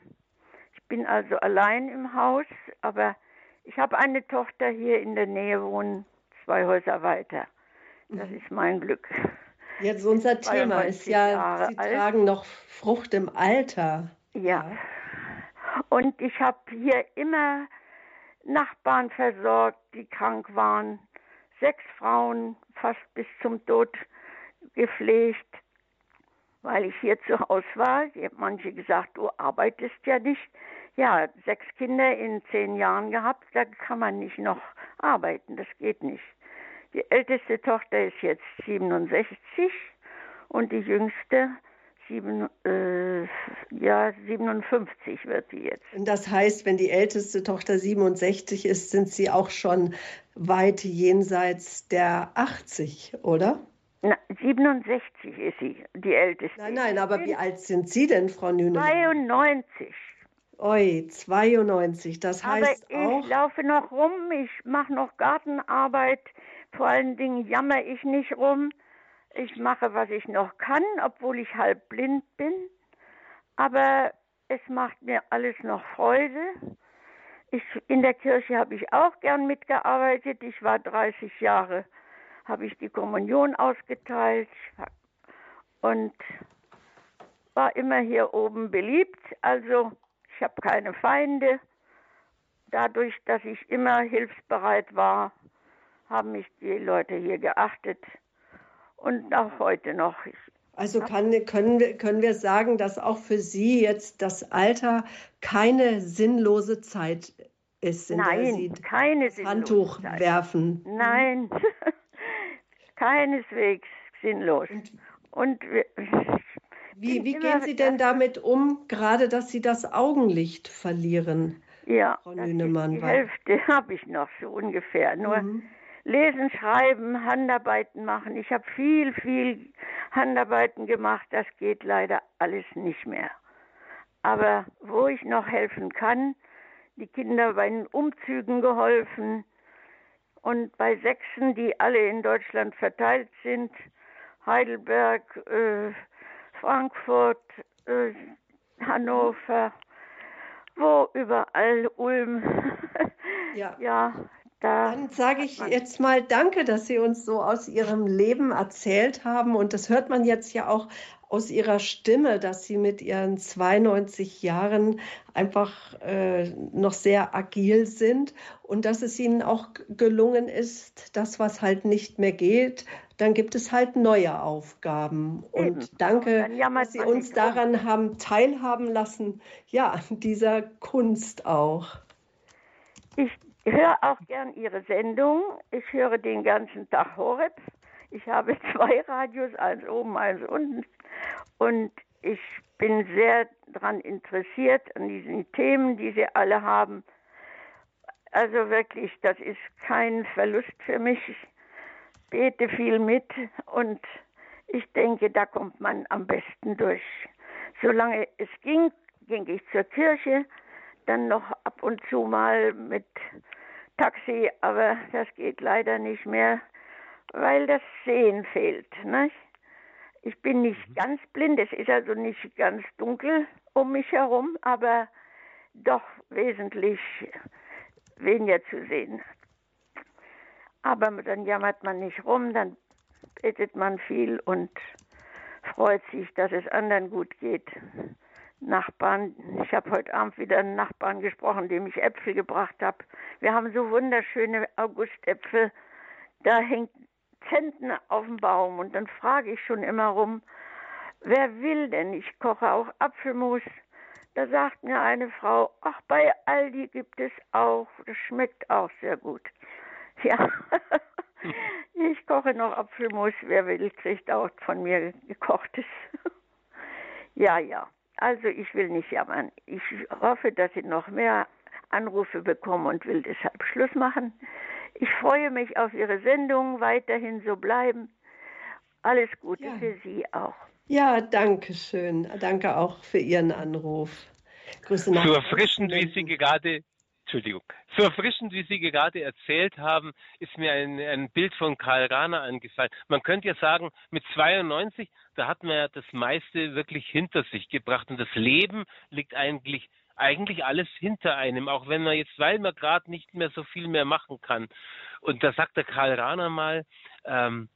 Ich bin also allein im Haus, aber ich habe eine Tochter hier in der Nähe wohnen, zwei Häuser weiter. Das mhm. ist mein Glück. Jetzt unser Thema ist ja, Jahre Sie alt. tragen noch Frucht im Alter. Ja. ja. Und ich habe hier immer Nachbarn versorgt, die krank waren. Sechs Frauen fast bis zum Tod gepflegt, weil ich hier zu Hause war. Manche gesagt, du arbeitest ja nicht. Ja, sechs Kinder in zehn Jahren gehabt, da kann man nicht noch arbeiten, das geht nicht. Die älteste Tochter ist jetzt 67 und die jüngste sieben, äh, ja, 57 wird sie jetzt. Und das heißt, wenn die älteste Tochter 67 ist, sind sie auch schon weit jenseits der 80, oder? Na, 67 ist sie, die älteste. Nein, nein, aber wie alt sind Sie denn, Frau Nünemann? 92. Oi, 92, das heißt aber auch... ich laufe noch rum, ich mache noch Gartenarbeit, vor allen Dingen jammer ich nicht rum. Ich mache, was ich noch kann, obwohl ich halb blind bin. Aber es macht mir alles noch Freude. Ich, in der Kirche habe ich auch gern mitgearbeitet. Ich war 30 Jahre, habe ich die Kommunion ausgeteilt und war immer hier oben beliebt. Also ich habe keine Feinde. Dadurch, dass ich immer hilfsbereit war, haben mich die Leute hier geachtet und auch heute noch. Also kann, können, wir, können wir sagen, dass auch für Sie jetzt das Alter keine sinnlose Zeit ist, in Nein, der Sie keine Handtuch Zeit. werfen? Nein, keineswegs sinnlos. Und, wie, wie gehen Sie denn damit um, gerade dass Sie das Augenlicht verlieren? Ja, Frau Nünemann, die Hälfte habe ich noch so ungefähr. Nur mhm. Lesen, Schreiben, Handarbeiten machen. Ich habe viel, viel Handarbeiten gemacht. Das geht leider alles nicht mehr. Aber wo ich noch helfen kann, die Kinder bei den Umzügen geholfen und bei Sechsen, die alle in Deutschland verteilt sind, Heidelberg, äh, Frankfurt, äh, Hannover, wo überall Ulm. ja. ja, da Dann sage ich jetzt mal Danke, dass Sie uns so aus Ihrem Leben erzählt haben. Und das hört man jetzt ja auch aus Ihrer Stimme, dass Sie mit Ihren 92 Jahren einfach äh, noch sehr agil sind und dass es Ihnen auch gelungen ist, das, was halt nicht mehr geht, dann gibt es halt neue Aufgaben. Und Eben. danke, dass Sie uns daran haben teilhaben lassen, ja, dieser Kunst auch. Ich ich höre auch gern Ihre Sendung. Ich höre den ganzen Tag Horeb. Ich habe zwei Radios, eins oben, eins unten. Und ich bin sehr daran interessiert, an diesen Themen, die Sie alle haben. Also wirklich, das ist kein Verlust für mich. Ich bete viel mit und ich denke, da kommt man am besten durch. Solange es ging, ging ich zur Kirche, dann noch ab und zu mal mit Taxi, aber das geht leider nicht mehr, weil das Sehen fehlt. Nicht? Ich bin nicht mhm. ganz blind, es ist also nicht ganz dunkel um mich herum, aber doch wesentlich weniger zu sehen. Aber dann jammert man nicht rum, dann betet man viel und freut sich, dass es anderen gut geht. Nachbarn. Ich habe heute Abend wieder einen Nachbarn gesprochen, dem ich Äpfel gebracht habe. Wir haben so wunderschöne Augustäpfel. Da hängt Zentner auf dem Baum und dann frage ich schon immer rum, wer will denn? Ich koche auch Apfelmus. Da sagt mir eine Frau, ach, bei Aldi gibt es auch, das schmeckt auch sehr gut. Ja, ich koche noch Apfelmus, wer will, kriegt auch von mir gekochtes. ja, ja. Also ich will nicht jammern. Ich hoffe, dass ich noch mehr Anrufe bekomme und will deshalb Schluss machen. Ich freue mich auf Ihre Sendung, weiterhin so bleiben. Alles Gute ja. für Sie auch. Ja, danke schön. Danke auch für Ihren Anruf. Grüße nach. So erfrischend, wie Sie gerade Entschuldigung. So erfrischend, wie Sie gerade erzählt haben, ist mir ein, ein Bild von Karl Rahner angefallen. Man könnte ja sagen, mit 92, da hat man ja das meiste wirklich hinter sich gebracht und das Leben liegt eigentlich eigentlich alles hinter einem, auch wenn man jetzt, weil man gerade nicht mehr so viel mehr machen kann. Und da sagt der Karl Rahner mal, ähm,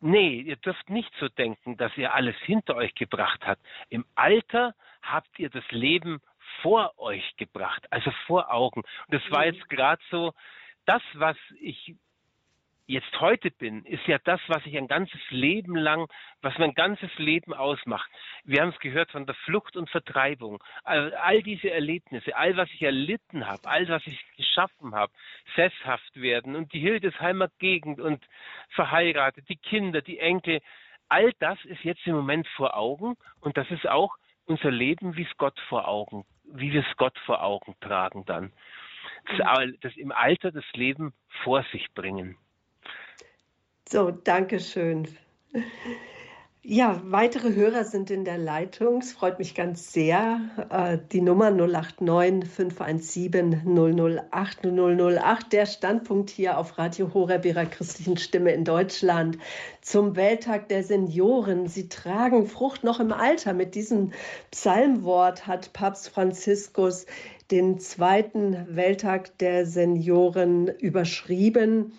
nee, ihr dürft nicht so denken, dass ihr alles hinter euch gebracht habt. Im Alter habt ihr das Leben vor euch gebracht, also vor Augen. Und das war mhm. jetzt gerade so, das, was ich jetzt heute bin, ist ja das, was ich ein ganzes Leben lang, was mein ganzes Leben ausmacht. Wir haben es gehört von der Flucht und Vertreibung. All, all diese Erlebnisse, all was ich erlitten habe, all was ich geschaffen habe, sesshaft werden und die Hildesheimer Gegend und verheiratet, die Kinder, die Enkel, all das ist jetzt im Moment vor Augen und das ist auch unser Leben, wie es Gott vor Augen, wie wir es Gott vor Augen tragen dann. Das, das im Alter das Leben vor sich bringen. So, danke schön. Ja, weitere Hörer sind in der Leitung. Es freut mich ganz sehr. Äh, die Nummer 089 517 008 008. Der Standpunkt hier auf Radio Horeb Ihrer christlichen Stimme in Deutschland zum Welttag der Senioren. Sie tragen Frucht noch im Alter. Mit diesem Psalmwort hat Papst Franziskus den zweiten Welttag der Senioren überschrieben.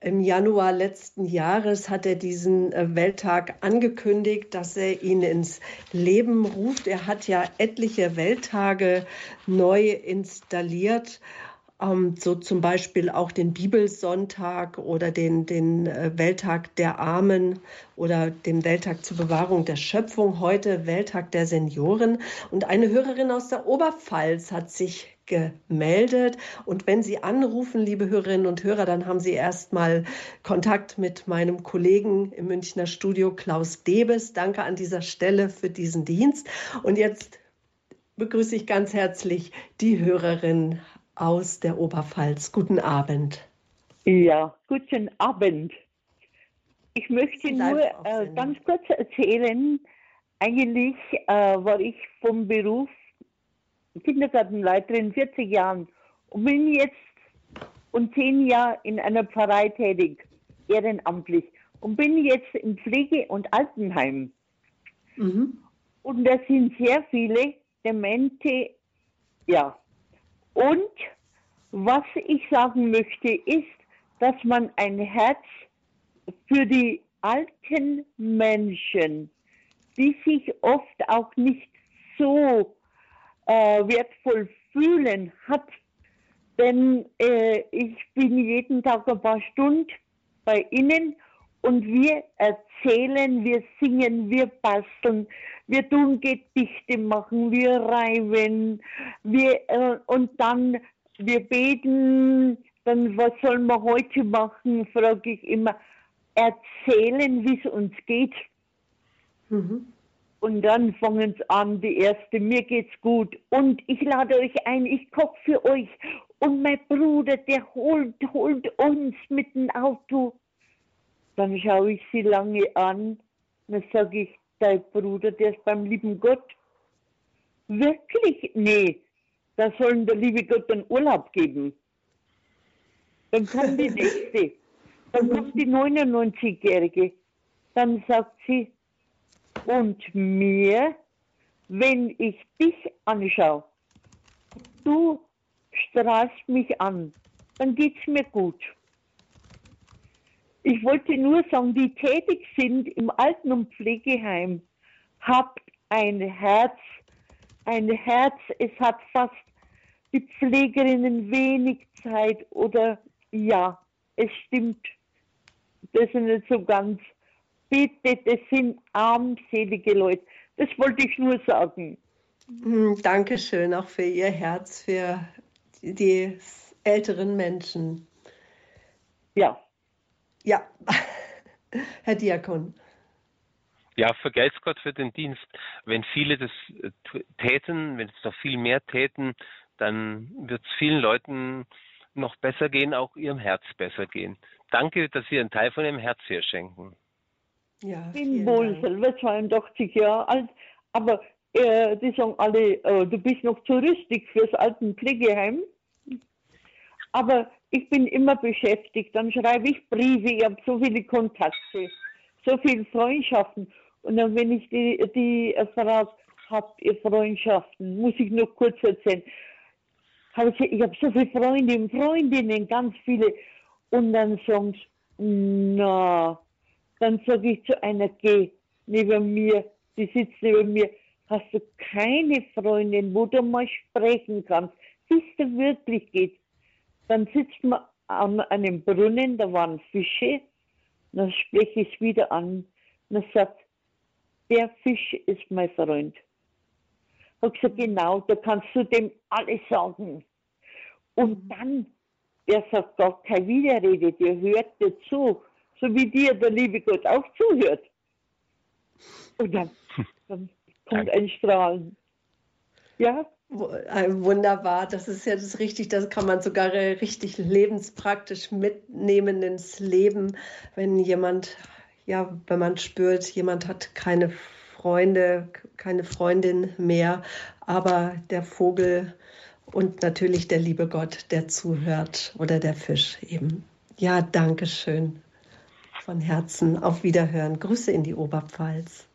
Im Januar letzten Jahres hat er diesen äh, Welttag angekündigt, dass er ihn ins Leben ruft. Er hat ja etliche Welttage neu installiert. Ähm, so zum Beispiel auch den Bibelsonntag oder den, den äh, Welttag der Armen oder den Welttag zur Bewahrung der Schöpfung, heute Welttag der Senioren. Und eine Hörerin aus der Oberpfalz hat sich gemeldet. Und wenn Sie anrufen, liebe Hörerinnen und Hörer, dann haben Sie erstmal Kontakt mit meinem Kollegen im Münchner Studio Klaus Debes. Danke an dieser Stelle für diesen Dienst. Und jetzt begrüße ich ganz herzlich die Hörerin aus der Oberpfalz. Guten Abend. Ja, guten Abend. Ich möchte nur äh, ganz kurz erzählen, eigentlich äh, war ich vom Beruf Kindergartenleiterin 40 Jahren und bin jetzt und zehn Jahre in einer Pfarrei tätig, ehrenamtlich und bin jetzt im Pflege- und Altenheim. Mhm. Und da sind sehr viele Demente, ja. Und was ich sagen möchte, ist, dass man ein Herz für die alten Menschen, die sich oft auch nicht so äh, wertvoll fühlen hat. Denn äh, ich bin jeden Tag ein paar Stunden bei Ihnen und wir erzählen, wir singen, wir basteln, wir tun Gedichte machen, wir reiben, wir, äh, und dann wir beten, dann was sollen wir heute machen, frage ich immer, erzählen, wie es uns geht. Mhm. Und dann fangen sie an, die erste, mir geht's gut. Und ich lade euch ein, ich koche für euch. Und mein Bruder, der holt, holt uns mit dem Auto. Dann schaue ich sie lange an. Dann sage ich, dein Bruder, der ist beim lieben Gott. Wirklich? Nee, da sollen der liebe Gott einen Urlaub geben. Dann kommt die nächste. Dann kommt die 99-Jährige. Dann sagt sie, und mir, wenn ich dich anschaue, du strahlst mich an, dann geht's mir gut. Ich wollte nur sagen, die tätig sind im Alten- und Pflegeheim, habt ein Herz, ein Herz, es hat fast die Pflegerinnen wenig Zeit oder ja, es stimmt, das ist nicht so ganz bitte, das sind armselige Leute. Das wollte ich nur sagen. Hm, Dankeschön auch für Ihr Herz, für die älteren Menschen. Ja. Ja, Herr Diakon. Ja, vergelt's Gott für den Dienst. Wenn viele das äh, täten, wenn es noch viel mehr täten, dann wird es vielen Leuten noch besser gehen, auch ihrem Herz besser gehen. Danke, dass Sie einen Teil von Ihrem Herz hier schenken. Ja, bin wohl selber 82 Jahre alt, aber äh, die sagen alle, äh, du bist noch zu rüstig fürs alten Pflegeheim. Aber ich bin immer beschäftigt, dann schreibe ich Briefe, ich habe so viele Kontakte, so viele Freundschaften. Und dann, wenn ich die, die äh, frage, habt ihr Freundschaften, muss ich noch kurz erzählen. Hab ich ich habe so viele Freunde und Freundinnen, ganz viele. Und dann sagen sie, na, dann sage ich zu einer, geh neben mir, die sitzt neben mir, hast du keine Freundin, wo du mal sprechen kannst, es dir wirklich geht. Dann sitzt man an einem Brunnen, da waren Fische, dann spreche ich wieder an, dann sagt, der Fisch ist mein Freund. Ich habe gesagt, genau, da kannst du dem alles sagen. Und dann, der sagt gar keine Widerrede, der hört dir zu, so wie dir der liebe Gott auch zuhört. Und dann, dann kommt ein Strahlen. Ja? Äh, wunderbar, das ist ja das richtig, das kann man sogar richtig lebenspraktisch mitnehmen ins Leben, wenn jemand, ja, wenn man spürt, jemand hat keine Freunde, keine Freundin mehr, aber der Vogel und natürlich der liebe Gott, der zuhört oder der Fisch eben. Ja, danke schön. Von Herzen auf Wiederhören. Grüße in die Oberpfalz.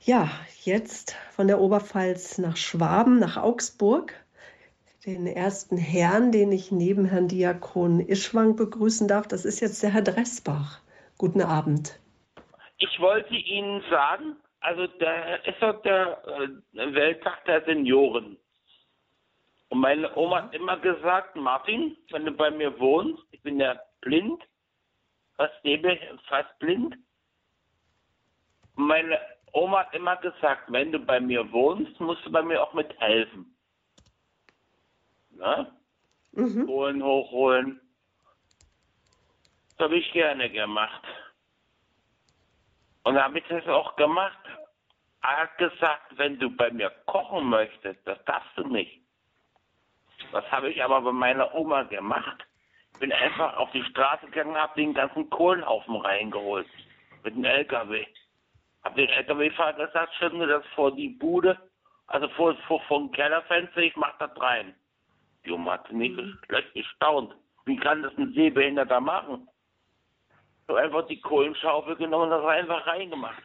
Ja, jetzt von der Oberpfalz nach Schwaben, nach Augsburg. Den ersten Herrn, den ich neben Herrn Diakon Ischwang begrüßen darf, das ist jetzt der Herr Dressbach. Guten Abend. Ich wollte Ihnen sagen, also da ist doch der äh, Welttag der Senioren. Und meine Oma hat immer gesagt, Martin, wenn du bei mir wohnst, ich bin ja blind, fast, fast blind. Meine Oma hat immer gesagt, wenn du bei mir wohnst, musst du bei mir auch mithelfen. Ne? Mhm. Holen, hochholen. Das habe ich gerne gemacht. Und habe ich das auch gemacht. Er hat gesagt, wenn du bei mir kochen möchtest, das darfst du nicht. Das habe ich aber bei meiner Oma gemacht. Bin einfach auf die Straße gegangen, habe den ganzen Kohlenhaufen reingeholt. Mit dem LKW. Hab den LKW-Fahrer gesagt, schieben mir das vor die Bude, also vor, vor, vor dem Kellerfenster, ich mach das rein. Die Oma hat mhm. schlecht gestaunt. Wie kann das ein Sehbehinderter machen? So einfach die Kohlenschaufel genommen und das einfach reingemacht.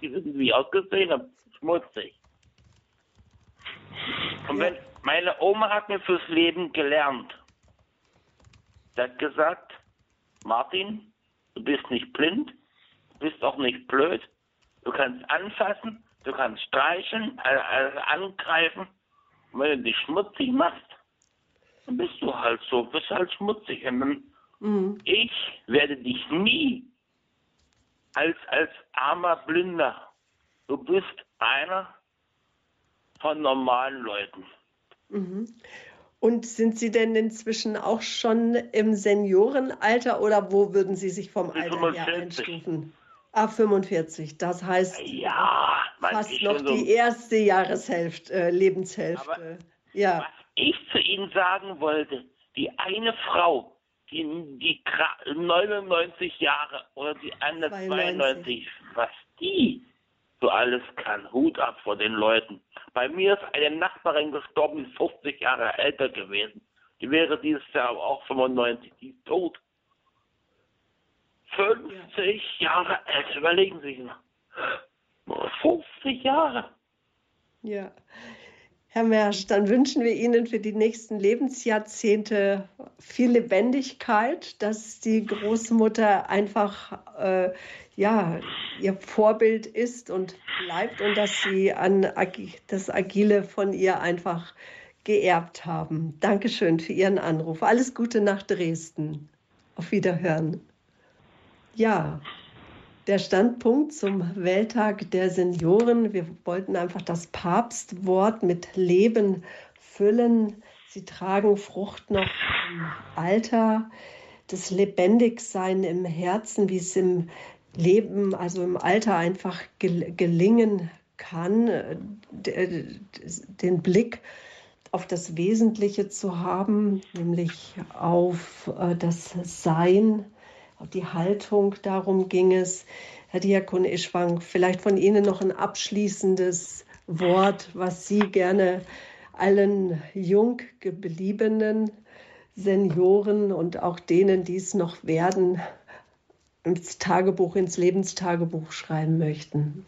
Die wissen, wie ausgesehen haben. Schmutzig. Und wenn, meine Oma hat mir fürs Leben gelernt. Sie hat gesagt, Martin, du bist nicht blind, bist auch nicht blöd. Du kannst anfassen, du kannst streichen, also angreifen. Und wenn du dich schmutzig machst, dann bist du halt so, bist halt schmutzig. Mhm. Ich werde dich nie als, als armer Blinder. Du bist einer von normalen Leuten. Mhm. Und sind Sie denn inzwischen auch schon im Seniorenalter oder wo würden Sie sich vom Alter her einstufen? Ab 45. Das heißt ja, fast noch so die erste Jahreshälfte, äh, Lebenshälfte. Aber ja. Was ich zu Ihnen sagen wollte, die eine Frau, die, die 99 Jahre oder die andere 92, was die so alles kann, Hut ab vor den Leuten. Bei mir ist eine Nachbarin gestorben, die 50 Jahre älter gewesen. Die wäre dieses Jahr auch 95, die ist tot. 50 Jahre alt, überlegen Sie sich mal. 50 Jahre. Ja. Herr Mersch, dann wünschen wir Ihnen für die nächsten Lebensjahrzehnte viel Lebendigkeit, dass die Großmutter einfach äh, ja, ihr Vorbild ist und bleibt und dass Sie an das Agile von ihr einfach geerbt haben. Dankeschön für Ihren Anruf. Alles Gute nach Dresden. Auf Wiederhören. Ja, der Standpunkt zum Welttag der Senioren. Wir wollten einfach das Papstwort mit Leben füllen. Sie tragen Frucht noch im Alter, das Lebendigsein im Herzen, wie es im Leben, also im Alter einfach gelingen kann, den Blick auf das Wesentliche zu haben, nämlich auf äh, das Sein die Haltung, darum ging es. Herr Diakon Ischwang, vielleicht von Ihnen noch ein abschließendes Wort, was Sie gerne allen jung gebliebenen Senioren und auch denen, die es noch werden, ins Tagebuch, ins Lebenstagebuch schreiben möchten?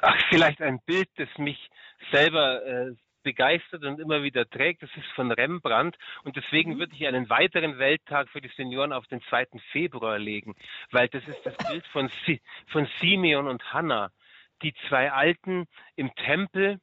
Ach, vielleicht ein Bild, das mich selber äh, begeistert und immer wieder trägt. Das ist von Rembrandt und deswegen mhm. würde ich einen weiteren Welttag für die Senioren auf den 2. Februar legen, weil das ist das Bild von, si von Simeon und Hannah, die zwei Alten im Tempel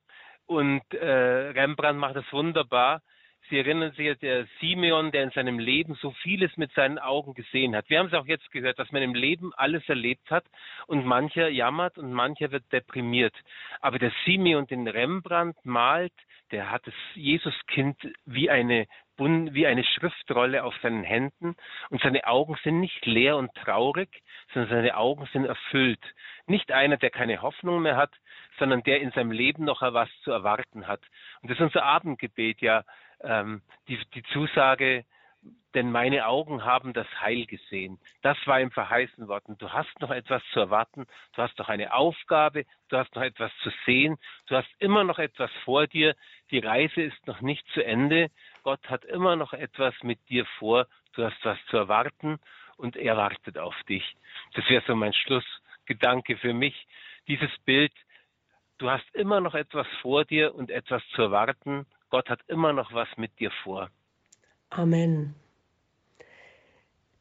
und äh, Rembrandt macht das wunderbar. Sie erinnern sich, der Simeon, der in seinem Leben so vieles mit seinen Augen gesehen hat. Wir haben es auch jetzt gehört, dass man im Leben alles erlebt hat und mancher jammert und mancher wird deprimiert. Aber der Simeon, den Rembrandt malt, der hat das Jesuskind wie eine wie eine Schriftrolle auf seinen Händen und seine Augen sind nicht leer und traurig, sondern seine Augen sind erfüllt. Nicht einer, der keine Hoffnung mehr hat, sondern der in seinem Leben noch etwas zu erwarten hat. Und das ist unser Abendgebet ja, ähm, die, die Zusage, denn meine Augen haben das Heil gesehen. Das war im verheißen worden. Du hast noch etwas zu erwarten, du hast noch eine Aufgabe, du hast noch etwas zu sehen, du hast immer noch etwas vor dir. Die Reise ist noch nicht zu Ende. Gott hat immer noch etwas mit dir vor. Du hast was zu erwarten und er wartet auf dich. Das wäre so mein Schlussgedanke für mich. Dieses Bild, du hast immer noch etwas vor dir und etwas zu erwarten. Gott hat immer noch was mit dir vor. Amen.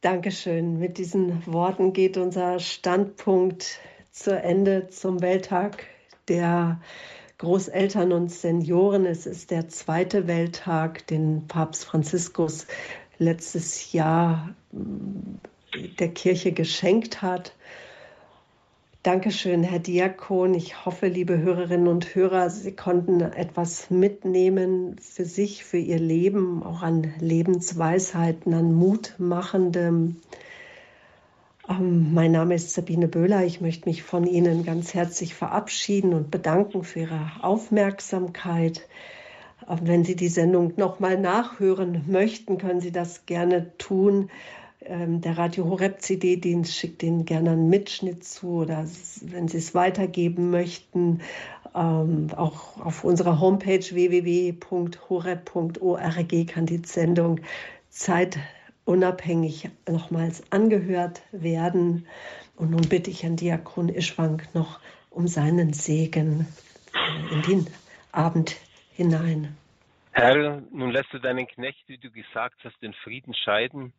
Dankeschön. Mit diesen Worten geht unser Standpunkt zu Ende zum Welttag der Großeltern und Senioren. Es ist der zweite Welttag, den Papst Franziskus letztes Jahr der Kirche geschenkt hat. Dankeschön, Herr Diakon. Ich hoffe, liebe Hörerinnen und Hörer, Sie konnten etwas mitnehmen für sich, für Ihr Leben, auch an Lebensweisheiten, an Mutmachendem. Ähm, mein Name ist Sabine Böhler. Ich möchte mich von Ihnen ganz herzlich verabschieden und bedanken für Ihre Aufmerksamkeit. Ähm, wenn Sie die Sendung nochmal nachhören möchten, können Sie das gerne tun der Radio Horeb CD-Dienst schickt Ihnen gerne einen Mitschnitt zu oder wenn Sie es weitergeben möchten, ähm, auch auf unserer Homepage www.horeb.org kann die Sendung zeitunabhängig nochmals angehört werden. Und nun bitte ich Herrn Diakon Ischwank noch um seinen Segen äh, in den Abend hinein. Herr, nun lässt du deinen Knecht, wie du gesagt hast, den Frieden scheiden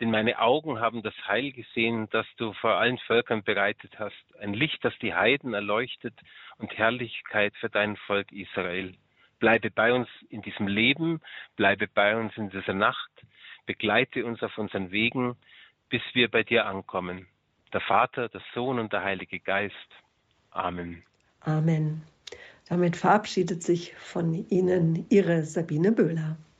denn meine Augen haben das Heil gesehen, das du vor allen Völkern bereitet hast, ein Licht, das die Heiden erleuchtet und Herrlichkeit für dein Volk Israel. Bleibe bei uns in diesem Leben, bleibe bei uns in dieser Nacht, begleite uns auf unseren Wegen, bis wir bei dir ankommen. Der Vater, der Sohn und der Heilige Geist. Amen. Amen. Damit verabschiedet sich von Ihnen Ihre Sabine Böhler.